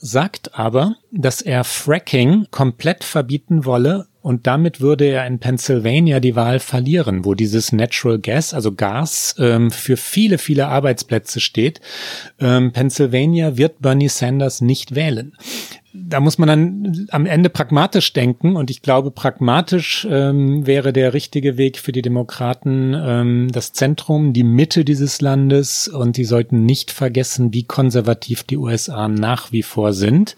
sagt aber, dass er Fracking komplett verbieten wolle und damit würde er in Pennsylvania die Wahl verlieren, wo dieses Natural Gas, also Gas, ähm, für viele, viele Arbeitsplätze steht. Ähm, Pennsylvania wird Bernie Sanders nicht wählen. Da muss man dann am Ende pragmatisch denken und ich glaube, pragmatisch ähm, wäre der richtige Weg für die Demokraten ähm, das Zentrum, die Mitte dieses Landes und die sollten nicht vergessen, wie konservativ die USA nach wie vor sind.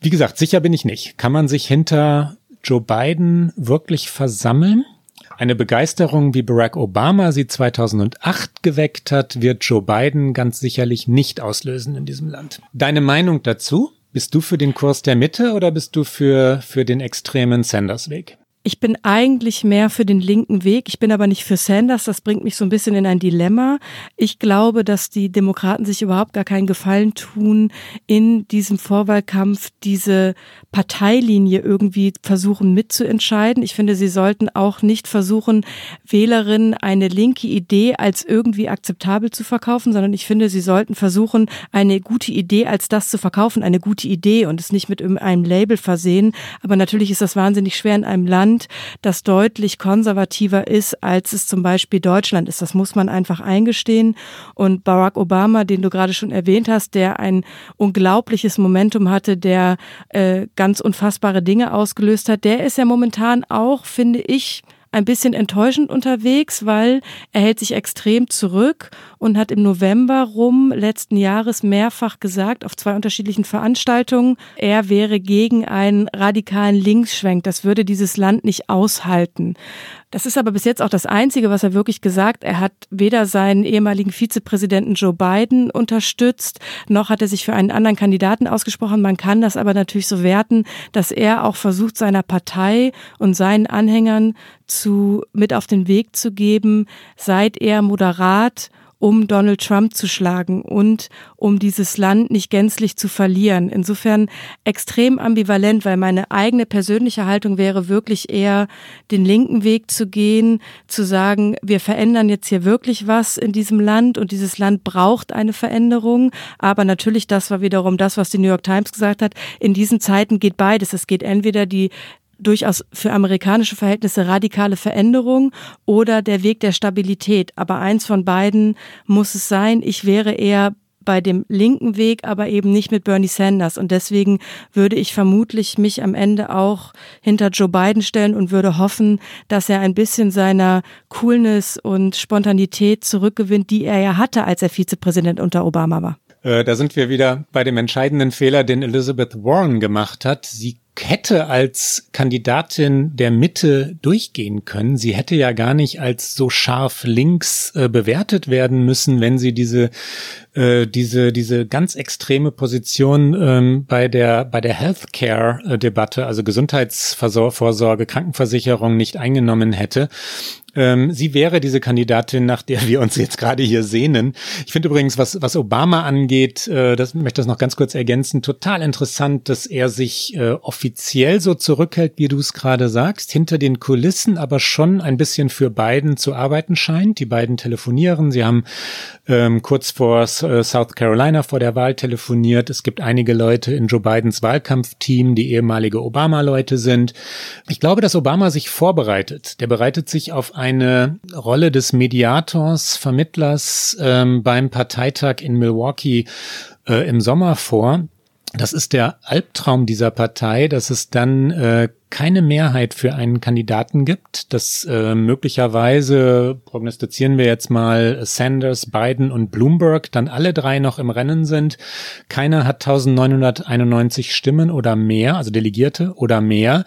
Wie gesagt, sicher bin ich nicht. Kann man sich hinter Joe Biden wirklich versammeln? Eine Begeisterung, wie Barack Obama sie 2008 geweckt hat, wird Joe Biden ganz sicherlich nicht auslösen in diesem Land. Deine Meinung dazu? Bist du für den Kurs der Mitte oder bist du für, für den extremen Sanders-Weg? Ich bin eigentlich mehr für den linken Weg. Ich bin aber nicht für Sanders. Das bringt mich so ein bisschen in ein Dilemma. Ich glaube, dass die Demokraten sich überhaupt gar keinen Gefallen tun, in diesem Vorwahlkampf diese Parteilinie irgendwie versuchen mitzuentscheiden. Ich finde, sie sollten auch nicht versuchen, Wählerinnen eine linke Idee als irgendwie akzeptabel zu verkaufen, sondern ich finde, sie sollten versuchen, eine gute Idee als das zu verkaufen, eine gute Idee und es nicht mit einem Label versehen. Aber natürlich ist das wahnsinnig schwer in einem Land, Land, das deutlich konservativer ist, als es zum Beispiel Deutschland ist. Das muss man einfach eingestehen. Und Barack Obama, den du gerade schon erwähnt hast, der ein unglaubliches Momentum hatte, der äh, ganz unfassbare Dinge ausgelöst hat, der ist ja momentan auch, finde ich, ein bisschen enttäuschend unterwegs, weil er hält sich extrem zurück und hat im November rum letzten Jahres mehrfach gesagt, auf zwei unterschiedlichen Veranstaltungen, er wäre gegen einen radikalen Linksschwenk. Das würde dieses Land nicht aushalten. Das ist aber bis jetzt auch das Einzige, was er wirklich gesagt. Er hat weder seinen ehemaligen Vizepräsidenten Joe Biden unterstützt, noch hat er sich für einen anderen Kandidaten ausgesprochen. Man kann das aber natürlich so werten, dass er auch versucht, seiner Partei und seinen Anhängern zu, mit auf den Weg zu geben, seid er moderat um Donald Trump zu schlagen und um dieses Land nicht gänzlich zu verlieren. Insofern extrem ambivalent, weil meine eigene persönliche Haltung wäre wirklich eher den linken Weg zu gehen, zu sagen, wir verändern jetzt hier wirklich was in diesem Land und dieses Land braucht eine Veränderung. Aber natürlich, das war wiederum das, was die New York Times gesagt hat. In diesen Zeiten geht beides. Es geht entweder die durchaus für amerikanische Verhältnisse radikale Veränderung oder der Weg der Stabilität. Aber eins von beiden muss es sein. Ich wäre eher bei dem linken Weg, aber eben nicht mit Bernie Sanders. Und deswegen würde ich vermutlich mich am Ende auch hinter Joe Biden stellen und würde hoffen, dass er ein bisschen seiner Coolness und Spontanität zurückgewinnt, die er ja hatte, als er Vizepräsident unter Obama war. Äh, da sind wir wieder bei dem entscheidenden Fehler, den Elizabeth Warren gemacht hat. Sie hätte als Kandidatin der Mitte durchgehen können. Sie hätte ja gar nicht als so scharf links äh, bewertet werden müssen, wenn sie diese äh, diese diese ganz extreme Position ähm, bei der bei der Healthcare-Debatte, also Gesundheitsvorsorge, Krankenversicherung nicht eingenommen hätte. Ähm, sie wäre diese Kandidatin, nach der wir uns jetzt gerade hier sehnen. Ich finde übrigens, was, was Obama angeht, äh, das möchte ich noch ganz kurz ergänzen, total interessant, dass er sich äh, offiziell so zurückhält, wie du es gerade sagst, hinter den Kulissen, aber schon ein bisschen für Biden zu arbeiten scheint. Die beiden telefonieren. Sie haben ähm, kurz vor äh, South Carolina vor der Wahl telefoniert. Es gibt einige Leute in Joe Bidens Wahlkampfteam, die ehemalige Obama-Leute sind. Ich glaube, dass Obama sich vorbereitet. Der bereitet sich auf eine Rolle des Mediators, Vermittlers ähm, beim Parteitag in Milwaukee äh, im Sommer vor. Das ist der Albtraum dieser Partei, dass es dann äh, keine Mehrheit für einen Kandidaten gibt, dass äh, möglicherweise, prognostizieren wir jetzt mal, Sanders, Biden und Bloomberg dann alle drei noch im Rennen sind. Keiner hat 1991 Stimmen oder mehr, also Delegierte oder mehr.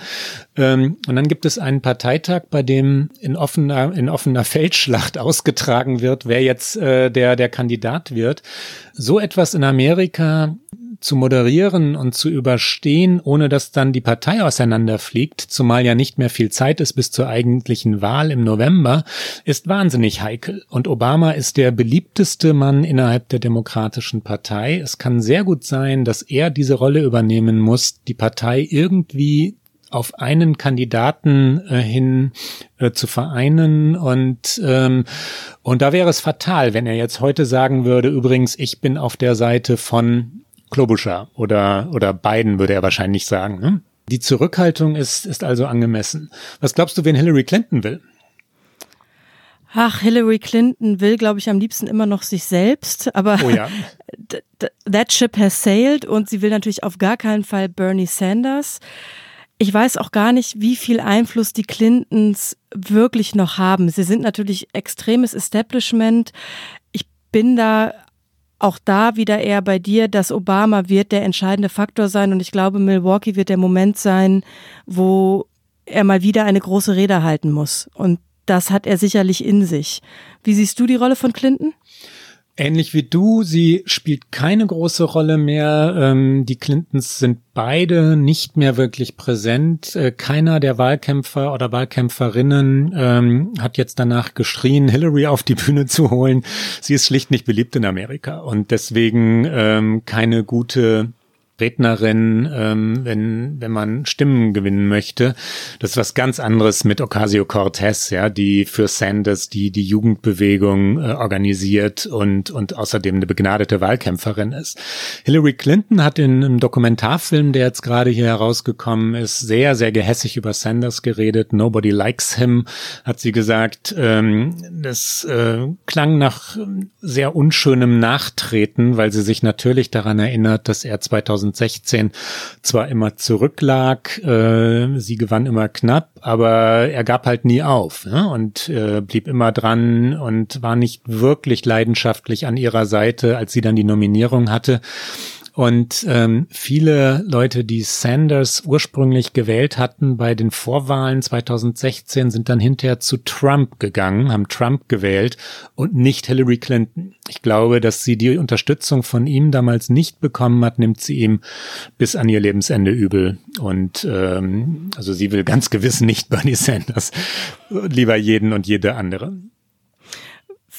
Ähm, und dann gibt es einen Parteitag, bei dem in offener, in offener Feldschlacht ausgetragen wird, wer jetzt äh, der, der Kandidat wird. So etwas in Amerika zu moderieren und zu überstehen, ohne dass dann die Partei auseinanderfliegt, zumal ja nicht mehr viel Zeit ist bis zur eigentlichen Wahl im November, ist wahnsinnig heikel. Und Obama ist der beliebteste Mann innerhalb der Demokratischen Partei. Es kann sehr gut sein, dass er diese Rolle übernehmen muss, die Partei irgendwie auf einen Kandidaten äh, hin äh, zu vereinen und ähm, und da wäre es fatal, wenn er jetzt heute sagen würde, übrigens, ich bin auf der Seite von Klobuchar oder, oder Biden, würde er wahrscheinlich sagen. Ne? Die Zurückhaltung ist, ist also angemessen. Was glaubst du, wen Hillary Clinton will? Ach, Hillary Clinton will, glaube ich, am liebsten immer noch sich selbst, aber oh ja. that ship has sailed und sie will natürlich auf gar keinen Fall Bernie Sanders. Ich weiß auch gar nicht, wie viel Einfluss die Clintons wirklich noch haben. Sie sind natürlich extremes Establishment. Ich bin da auch da wieder eher bei dir, dass Obama wird der entscheidende Faktor sein und ich glaube, Milwaukee wird der Moment sein, wo er mal wieder eine große Rede halten muss. Und das hat er sicherlich in sich. Wie siehst du die Rolle von Clinton? Ähnlich wie du, sie spielt keine große Rolle mehr. Ähm, die Clintons sind beide nicht mehr wirklich präsent. Äh, keiner der Wahlkämpfer oder Wahlkämpferinnen ähm, hat jetzt danach geschrien, Hillary auf die Bühne zu holen. Sie ist schlicht nicht beliebt in Amerika und deswegen ähm, keine gute Rednerin, ähm, wenn, wenn man Stimmen gewinnen möchte. Das ist was ganz anderes mit Ocasio-Cortez, ja, die für Sanders die, die Jugendbewegung äh, organisiert und, und außerdem eine begnadete Wahlkämpferin ist. Hillary Clinton hat in einem Dokumentarfilm, der jetzt gerade hier herausgekommen ist, sehr, sehr gehässig über Sanders geredet. Nobody likes him, hat sie gesagt. Ähm, das äh, klang nach sehr unschönem Nachtreten, weil sie sich natürlich daran erinnert, dass er 2000 2016 zwar immer zurücklag, äh, sie gewann immer knapp, aber er gab halt nie auf ja, und äh, blieb immer dran und war nicht wirklich leidenschaftlich an ihrer Seite, als sie dann die Nominierung hatte. Und ähm, viele Leute, die Sanders ursprünglich gewählt hatten bei den Vorwahlen 2016, sind dann hinterher zu Trump gegangen, haben Trump gewählt und nicht Hillary Clinton. Ich glaube, dass sie die Unterstützung von ihm damals nicht bekommen hat, nimmt sie ihm bis an ihr Lebensende übel. Und ähm, also sie will ganz gewiss nicht Bernie Sanders, lieber jeden und jede andere.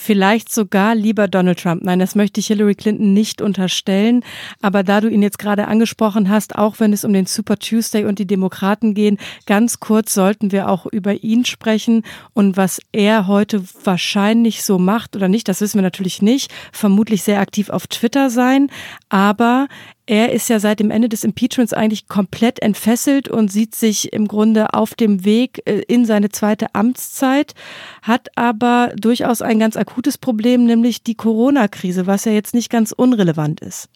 Vielleicht sogar lieber Donald Trump. Nein, das möchte ich Hillary Clinton nicht unterstellen. Aber da du ihn jetzt gerade angesprochen hast, auch wenn es um den Super Tuesday und die Demokraten gehen, ganz kurz sollten wir auch über ihn sprechen und was er heute wahrscheinlich so macht oder nicht, das wissen wir natürlich nicht. Vermutlich sehr aktiv auf Twitter sein. Aber er ist ja seit dem Ende des Impeachments eigentlich komplett entfesselt und sieht sich im Grunde auf dem Weg äh, in seine zweite Amtszeit, hat aber durchaus ein ganz akutes Problem, nämlich die Corona-Krise, was ja jetzt nicht ganz unrelevant ist.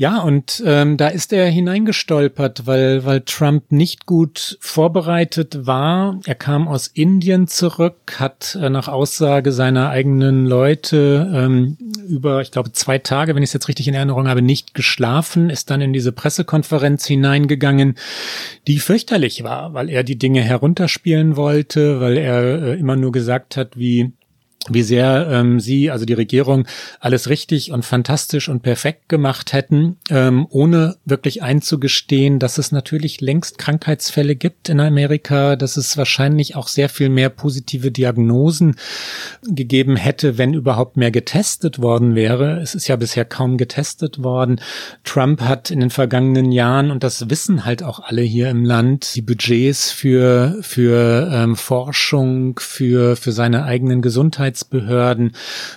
Ja, und ähm, da ist er hineingestolpert, weil, weil Trump nicht gut vorbereitet war. Er kam aus Indien zurück, hat äh, nach Aussage seiner eigenen Leute ähm, über, ich glaube, zwei Tage, wenn ich es jetzt richtig in Erinnerung habe, nicht geschlafen, ist dann in diese Pressekonferenz hineingegangen, die fürchterlich war, weil er die Dinge herunterspielen wollte, weil er äh, immer nur gesagt hat, wie wie sehr ähm, sie, also die Regierung, alles richtig und fantastisch und perfekt gemacht hätten, ähm, ohne wirklich einzugestehen, dass es natürlich längst Krankheitsfälle gibt in Amerika, dass es wahrscheinlich auch sehr viel mehr positive Diagnosen gegeben hätte, wenn überhaupt mehr getestet worden wäre. Es ist ja bisher kaum getestet worden. Trump hat in den vergangenen Jahren, und das wissen halt auch alle hier im Land, die Budgets für, für ähm, Forschung, für, für seine eigenen Gesundheits Gesundheitsbehörden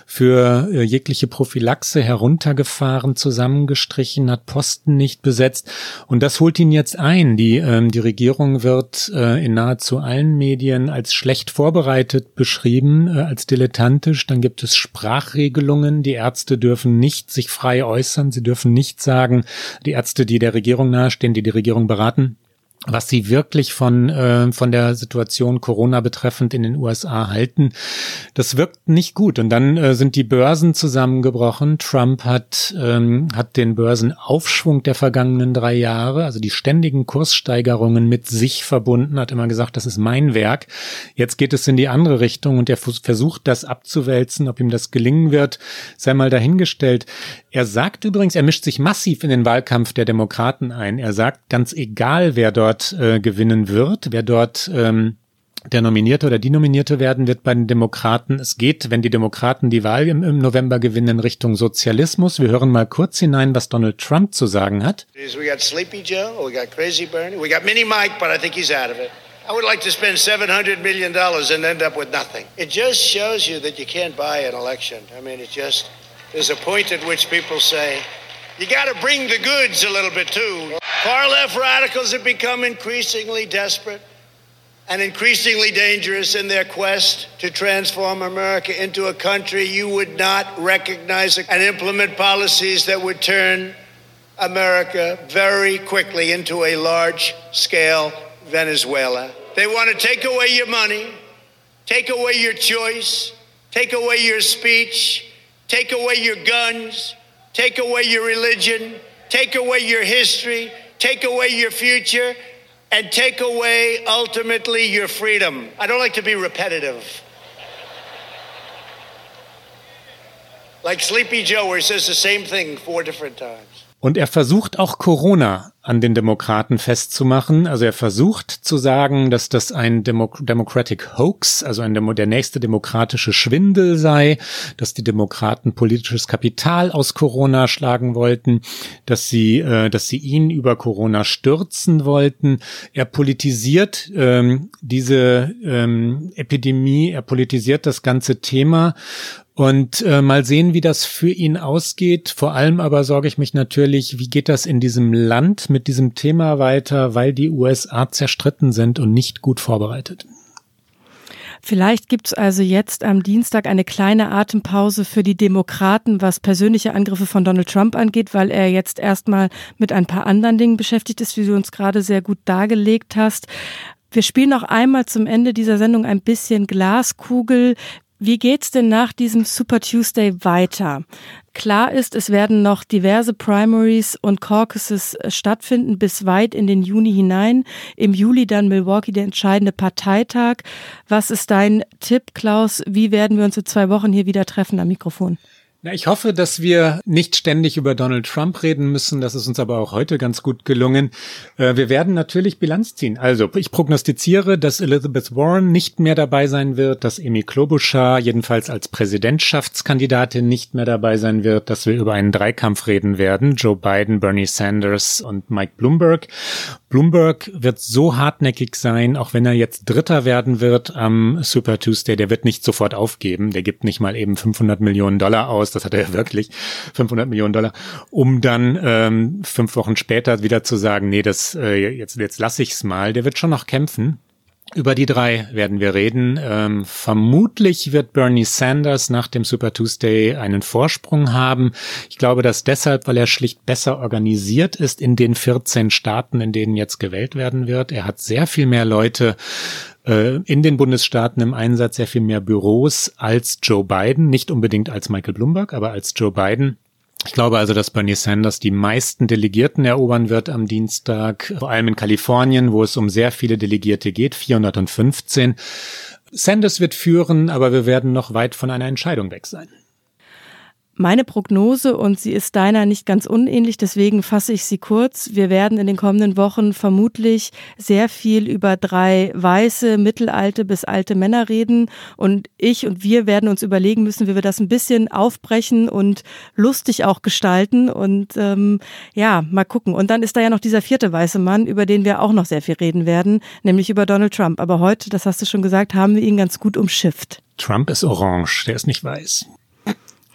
für äh, jegliche Prophylaxe heruntergefahren, zusammengestrichen, hat Posten nicht besetzt. Und das holt ihn jetzt ein. Die, ähm, die Regierung wird äh, in nahezu allen Medien als schlecht vorbereitet beschrieben, äh, als dilettantisch. Dann gibt es Sprachregelungen. Die Ärzte dürfen nicht sich frei äußern. Sie dürfen nicht sagen, die Ärzte, die der Regierung nahestehen, die die Regierung beraten, was sie wirklich von, äh, von der Situation Corona betreffend in den USA halten. Das wirkt nicht gut. Und dann äh, sind die Börsen zusammengebrochen. Trump hat, ähm, hat den Börsenaufschwung der vergangenen drei Jahre, also die ständigen Kurssteigerungen mit sich verbunden, hat immer gesagt, das ist mein Werk. Jetzt geht es in die andere Richtung und er versucht das abzuwälzen. Ob ihm das gelingen wird, sei mal dahingestellt. Er sagt übrigens, er mischt sich massiv in den Wahlkampf der Demokraten ein. Er sagt, ganz egal, wer dort äh, gewinnen wird, wer dort ähm, der Nominierte oder die Nominierte werden wird bei den Demokraten. Es geht, wenn die Demokraten die Wahl im, im, November gewinnen, Richtung Sozialismus. Wir hören mal kurz hinein, was Donald Trump zu sagen hat. We got Sleepy Joe, we got Crazy Bernie, we got Mini Mike, but I think he's out of it. I would like to spend $700 million and end up with nothing. It just shows you that you can't buy an election. I mean, it just... There's a point at which people say, you got to bring the goods a little bit too. Far left radicals have become increasingly desperate and increasingly dangerous in their quest to transform America into a country you would not recognize and implement policies that would turn America very quickly into a large scale Venezuela. They want to take away your money, take away your choice, take away your speech take away your guns, take away your religion, take away your history, take away your future, and take away ultimately your freedom. I don't like to be repetitive. Like Sleepy Joe, where he says the same thing four different times. Und er versucht auch Corona an den Demokraten festzumachen. Also er versucht zu sagen, dass das ein Demo Democratic Hoax, also ein Demo der nächste demokratische Schwindel sei, dass die Demokraten politisches Kapital aus Corona schlagen wollten, dass sie, äh, dass sie ihn über Corona stürzen wollten. Er politisiert ähm, diese ähm, Epidemie, er politisiert das ganze Thema und äh, mal sehen, wie das für ihn ausgeht. Vor allem aber sorge ich mich natürlich, wie geht das in diesem Land mit diesem Thema weiter, weil die USA zerstritten sind und nicht gut vorbereitet. Vielleicht gibt es also jetzt am Dienstag eine kleine Atempause für die Demokraten, was persönliche Angriffe von Donald Trump angeht, weil er jetzt erstmal mit ein paar anderen Dingen beschäftigt ist, wie du uns gerade sehr gut dargelegt hast. Wir spielen noch einmal zum Ende dieser Sendung ein bisschen Glaskugel. Wie geht's denn nach diesem Super Tuesday weiter? Klar ist, es werden noch diverse Primaries und Caucuses äh, stattfinden bis weit in den Juni hinein. Im Juli dann Milwaukee der entscheidende Parteitag. Was ist dein Tipp, Klaus? Wie werden wir uns in zwei Wochen hier wieder treffen am Mikrofon? Na, ich hoffe, dass wir nicht ständig über Donald Trump reden müssen. Das ist uns aber auch heute ganz gut gelungen. Äh, wir werden natürlich Bilanz ziehen. Also, ich prognostiziere, dass Elizabeth Warren nicht mehr dabei sein wird, dass Amy Klobuchar jedenfalls als Präsidentschaftskandidatin nicht mehr dabei sein wird, dass wir über einen Dreikampf reden werden. Joe Biden, Bernie Sanders und Mike Bloomberg. Bloomberg wird so hartnäckig sein, auch wenn er jetzt Dritter werden wird am Super Tuesday, der wird nicht sofort aufgeben. Der gibt nicht mal eben 500 Millionen Dollar aus das hat er ja wirklich, 500 Millionen Dollar, um dann ähm, fünf Wochen später wieder zu sagen, nee, das äh, jetzt jetzt lasse ich's mal. Der wird schon noch kämpfen. Über die drei werden wir reden. Ähm, vermutlich wird Bernie Sanders nach dem Super Tuesday einen Vorsprung haben. Ich glaube, dass deshalb, weil er schlicht besser organisiert ist in den 14 Staaten, in denen jetzt gewählt werden wird. Er hat sehr viel mehr Leute äh, in den Bundesstaaten im Einsatz sehr viel mehr Büros als Joe Biden, nicht unbedingt als Michael Bloomberg, aber als Joe Biden. Ich glaube also, dass Bernie Sanders die meisten Delegierten erobern wird am Dienstag, vor allem in Kalifornien, wo es um sehr viele Delegierte geht, 415. Sanders wird führen, aber wir werden noch weit von einer Entscheidung weg sein meine Prognose, und sie ist deiner nicht ganz unähnlich, deswegen fasse ich sie kurz. Wir werden in den kommenden Wochen vermutlich sehr viel über drei weiße, mittelalte bis alte Männer reden. Und ich und wir werden uns überlegen müssen, wie wir das ein bisschen aufbrechen und lustig auch gestalten. Und ähm, ja, mal gucken. Und dann ist da ja noch dieser vierte weiße Mann, über den wir auch noch sehr viel reden werden, nämlich über Donald Trump. Aber heute, das hast du schon gesagt, haben wir ihn ganz gut umschifft. Trump ist orange, der ist nicht weiß.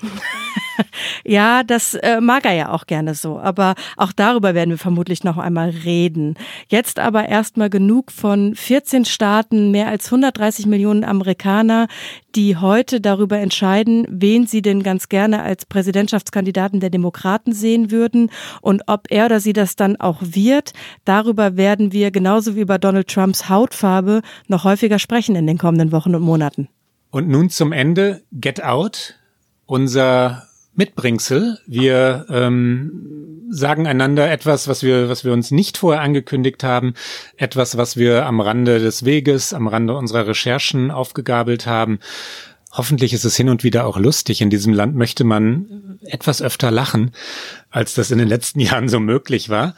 ja, das äh, mag er ja auch gerne so. Aber auch darüber werden wir vermutlich noch einmal reden. Jetzt aber erstmal genug von 14 Staaten, mehr als 130 Millionen Amerikaner, die heute darüber entscheiden, wen sie denn ganz gerne als Präsidentschaftskandidaten der Demokraten sehen würden und ob er oder sie das dann auch wird. Darüber werden wir genauso wie über Donald Trumps Hautfarbe noch häufiger sprechen in den kommenden Wochen und Monaten. Und nun zum Ende Get Out unser Mitbringsel. Wir ähm, sagen einander etwas, was wir, was wir uns nicht vorher angekündigt haben, etwas, was wir am Rande des Weges, am Rande unserer Recherchen aufgegabelt haben. Hoffentlich ist es hin und wieder auch lustig. In diesem Land möchte man etwas öfter lachen, als das in den letzten Jahren so möglich war.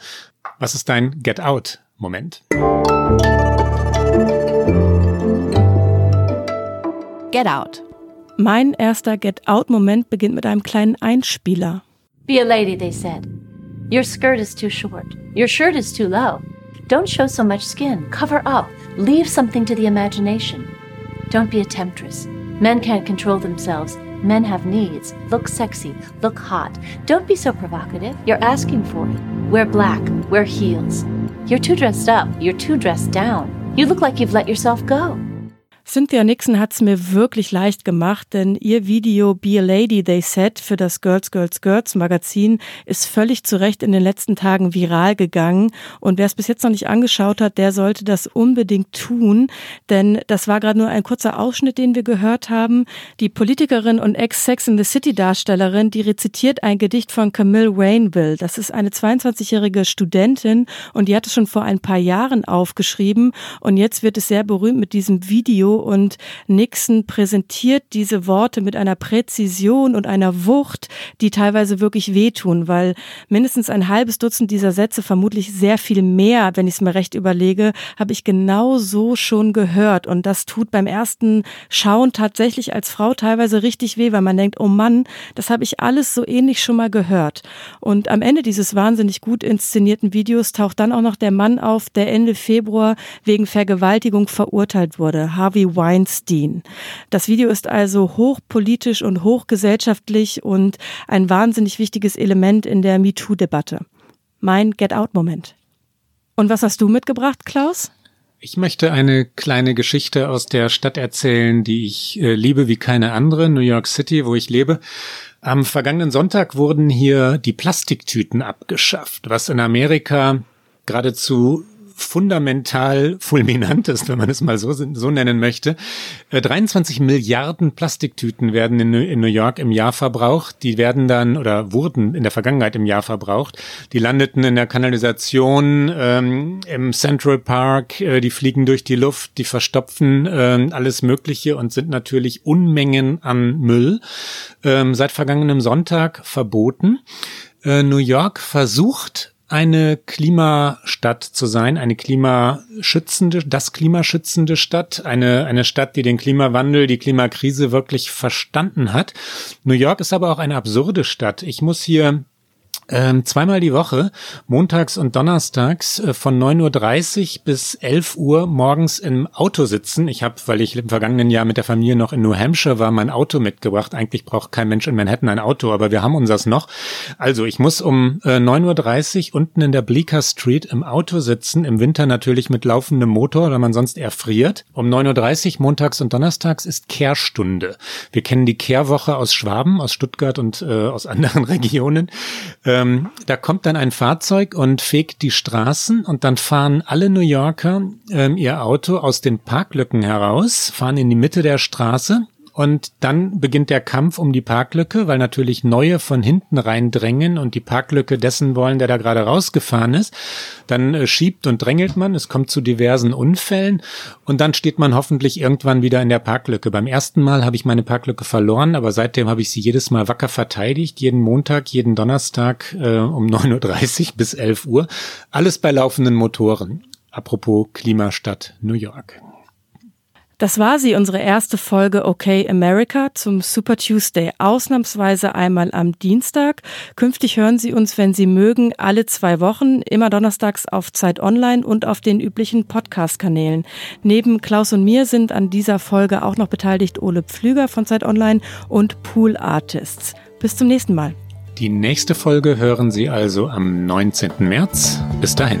Was ist dein Get Out Moment? Get Out Mein erster Get-Out-Moment beginnt mit einem kleinen Einspieler. Be a lady, they said. Your skirt is too short. Your shirt is too low. Don't show so much skin. Cover up. Leave something to the imagination. Don't be a temptress. Men can't control themselves. Men have needs. Look sexy. Look hot. Don't be so provocative. You're asking for it. Wear black. Wear heels. You're too dressed up. You're too dressed down. You look like you've let yourself go. Cynthia Nixon hat es mir wirklich leicht gemacht, denn ihr Video Be a Lady They Said für das Girls Girls Girls Magazin ist völlig zu Recht in den letzten Tagen viral gegangen. Und wer es bis jetzt noch nicht angeschaut hat, der sollte das unbedingt tun, denn das war gerade nur ein kurzer Ausschnitt, den wir gehört haben. Die Politikerin und Ex-Sex in the City Darstellerin, die rezitiert ein Gedicht von Camille Rainville. Das ist eine 22-jährige Studentin und die hat es schon vor ein paar Jahren aufgeschrieben und jetzt wird es sehr berühmt mit diesem Video und Nixon präsentiert diese Worte mit einer Präzision und einer Wucht, die teilweise wirklich wehtun, weil mindestens ein halbes Dutzend dieser Sätze, vermutlich sehr viel mehr, wenn ich es mir recht überlege, habe ich genau so schon gehört. Und das tut beim ersten Schauen tatsächlich als Frau teilweise richtig weh, weil man denkt, oh Mann, das habe ich alles so ähnlich schon mal gehört. Und am Ende dieses wahnsinnig gut inszenierten Videos taucht dann auch noch der Mann auf, der Ende Februar wegen Vergewaltigung verurteilt wurde, Harvey Weinstein. Das Video ist also hochpolitisch und hochgesellschaftlich und ein wahnsinnig wichtiges Element in der MeToo-Debatte. Mein Get-Out-Moment. Und was hast du mitgebracht, Klaus? Ich möchte eine kleine Geschichte aus der Stadt erzählen, die ich äh, liebe wie keine andere, New York City, wo ich lebe. Am vergangenen Sonntag wurden hier die Plastiktüten abgeschafft, was in Amerika geradezu fundamental fulminant ist, wenn man es mal so, so nennen möchte. 23 äh, Milliarden Plastiktüten werden in, New York im Jahr verbraucht. Die werden dann oder wurden in der Vergangenheit im Jahr verbraucht. Die landeten in der Kanalisation, ähm, im Central Park, äh, die fliegen durch die Luft, die verstopfen äh, alles Mögliche und sind natürlich Unmengen an Müll. Ähm, seit vergangenem Sonntag verboten. Äh, New York versucht eine Klimastadt zu sein, eine klimaschützende, das klimaschützende Stadt, eine, eine Stadt, die den Klimawandel, die Klimakrise wirklich verstanden hat. New York ist aber auch eine absurde Stadt. Ich muss hier ähm, zweimal die Woche, montags und donnerstags äh, von 9.30 Uhr bis 11 Uhr morgens im Auto sitzen. Ich habe, weil ich im vergangenen Jahr mit der Familie noch in New Hampshire war, mein Auto mitgebracht. Eigentlich braucht kein Mensch in Manhattan ein Auto, aber wir haben unseres noch. Also ich muss um äh, 9.30 Uhr unten in der Bleecker Street im Auto sitzen, im Winter natürlich mit laufendem Motor, weil man sonst erfriert. Um 9.30 Uhr montags und donnerstags ist Kehrstunde. Wir kennen die Kehrwoche aus Schwaben, aus Stuttgart und äh, aus anderen Regionen. Äh, ähm, da kommt dann ein Fahrzeug und fegt die Straßen und dann fahren alle New Yorker ähm, ihr Auto aus den Parklücken heraus, fahren in die Mitte der Straße und dann beginnt der Kampf um die Parklücke, weil natürlich neue von hinten reindrängen und die Parklücke dessen wollen, der da gerade rausgefahren ist. Dann äh, schiebt und drängelt man, es kommt zu diversen Unfällen und dann steht man hoffentlich irgendwann wieder in der Parklücke. Beim ersten Mal habe ich meine Parklücke verloren, aber seitdem habe ich sie jedes Mal wacker verteidigt, jeden Montag, jeden Donnerstag äh, um 9.30 Uhr bis 11 Uhr. Alles bei laufenden Motoren. Apropos Klimastadt New York. Das war sie, unsere erste Folge Okay America zum Super Tuesday. Ausnahmsweise einmal am Dienstag. Künftig hören Sie uns, wenn Sie mögen, alle zwei Wochen, immer donnerstags auf Zeit Online und auf den üblichen Podcast-Kanälen. Neben Klaus und mir sind an dieser Folge auch noch beteiligt Ole Pflüger von Zeit Online und Pool Artists. Bis zum nächsten Mal. Die nächste Folge hören Sie also am 19. März. Bis dahin.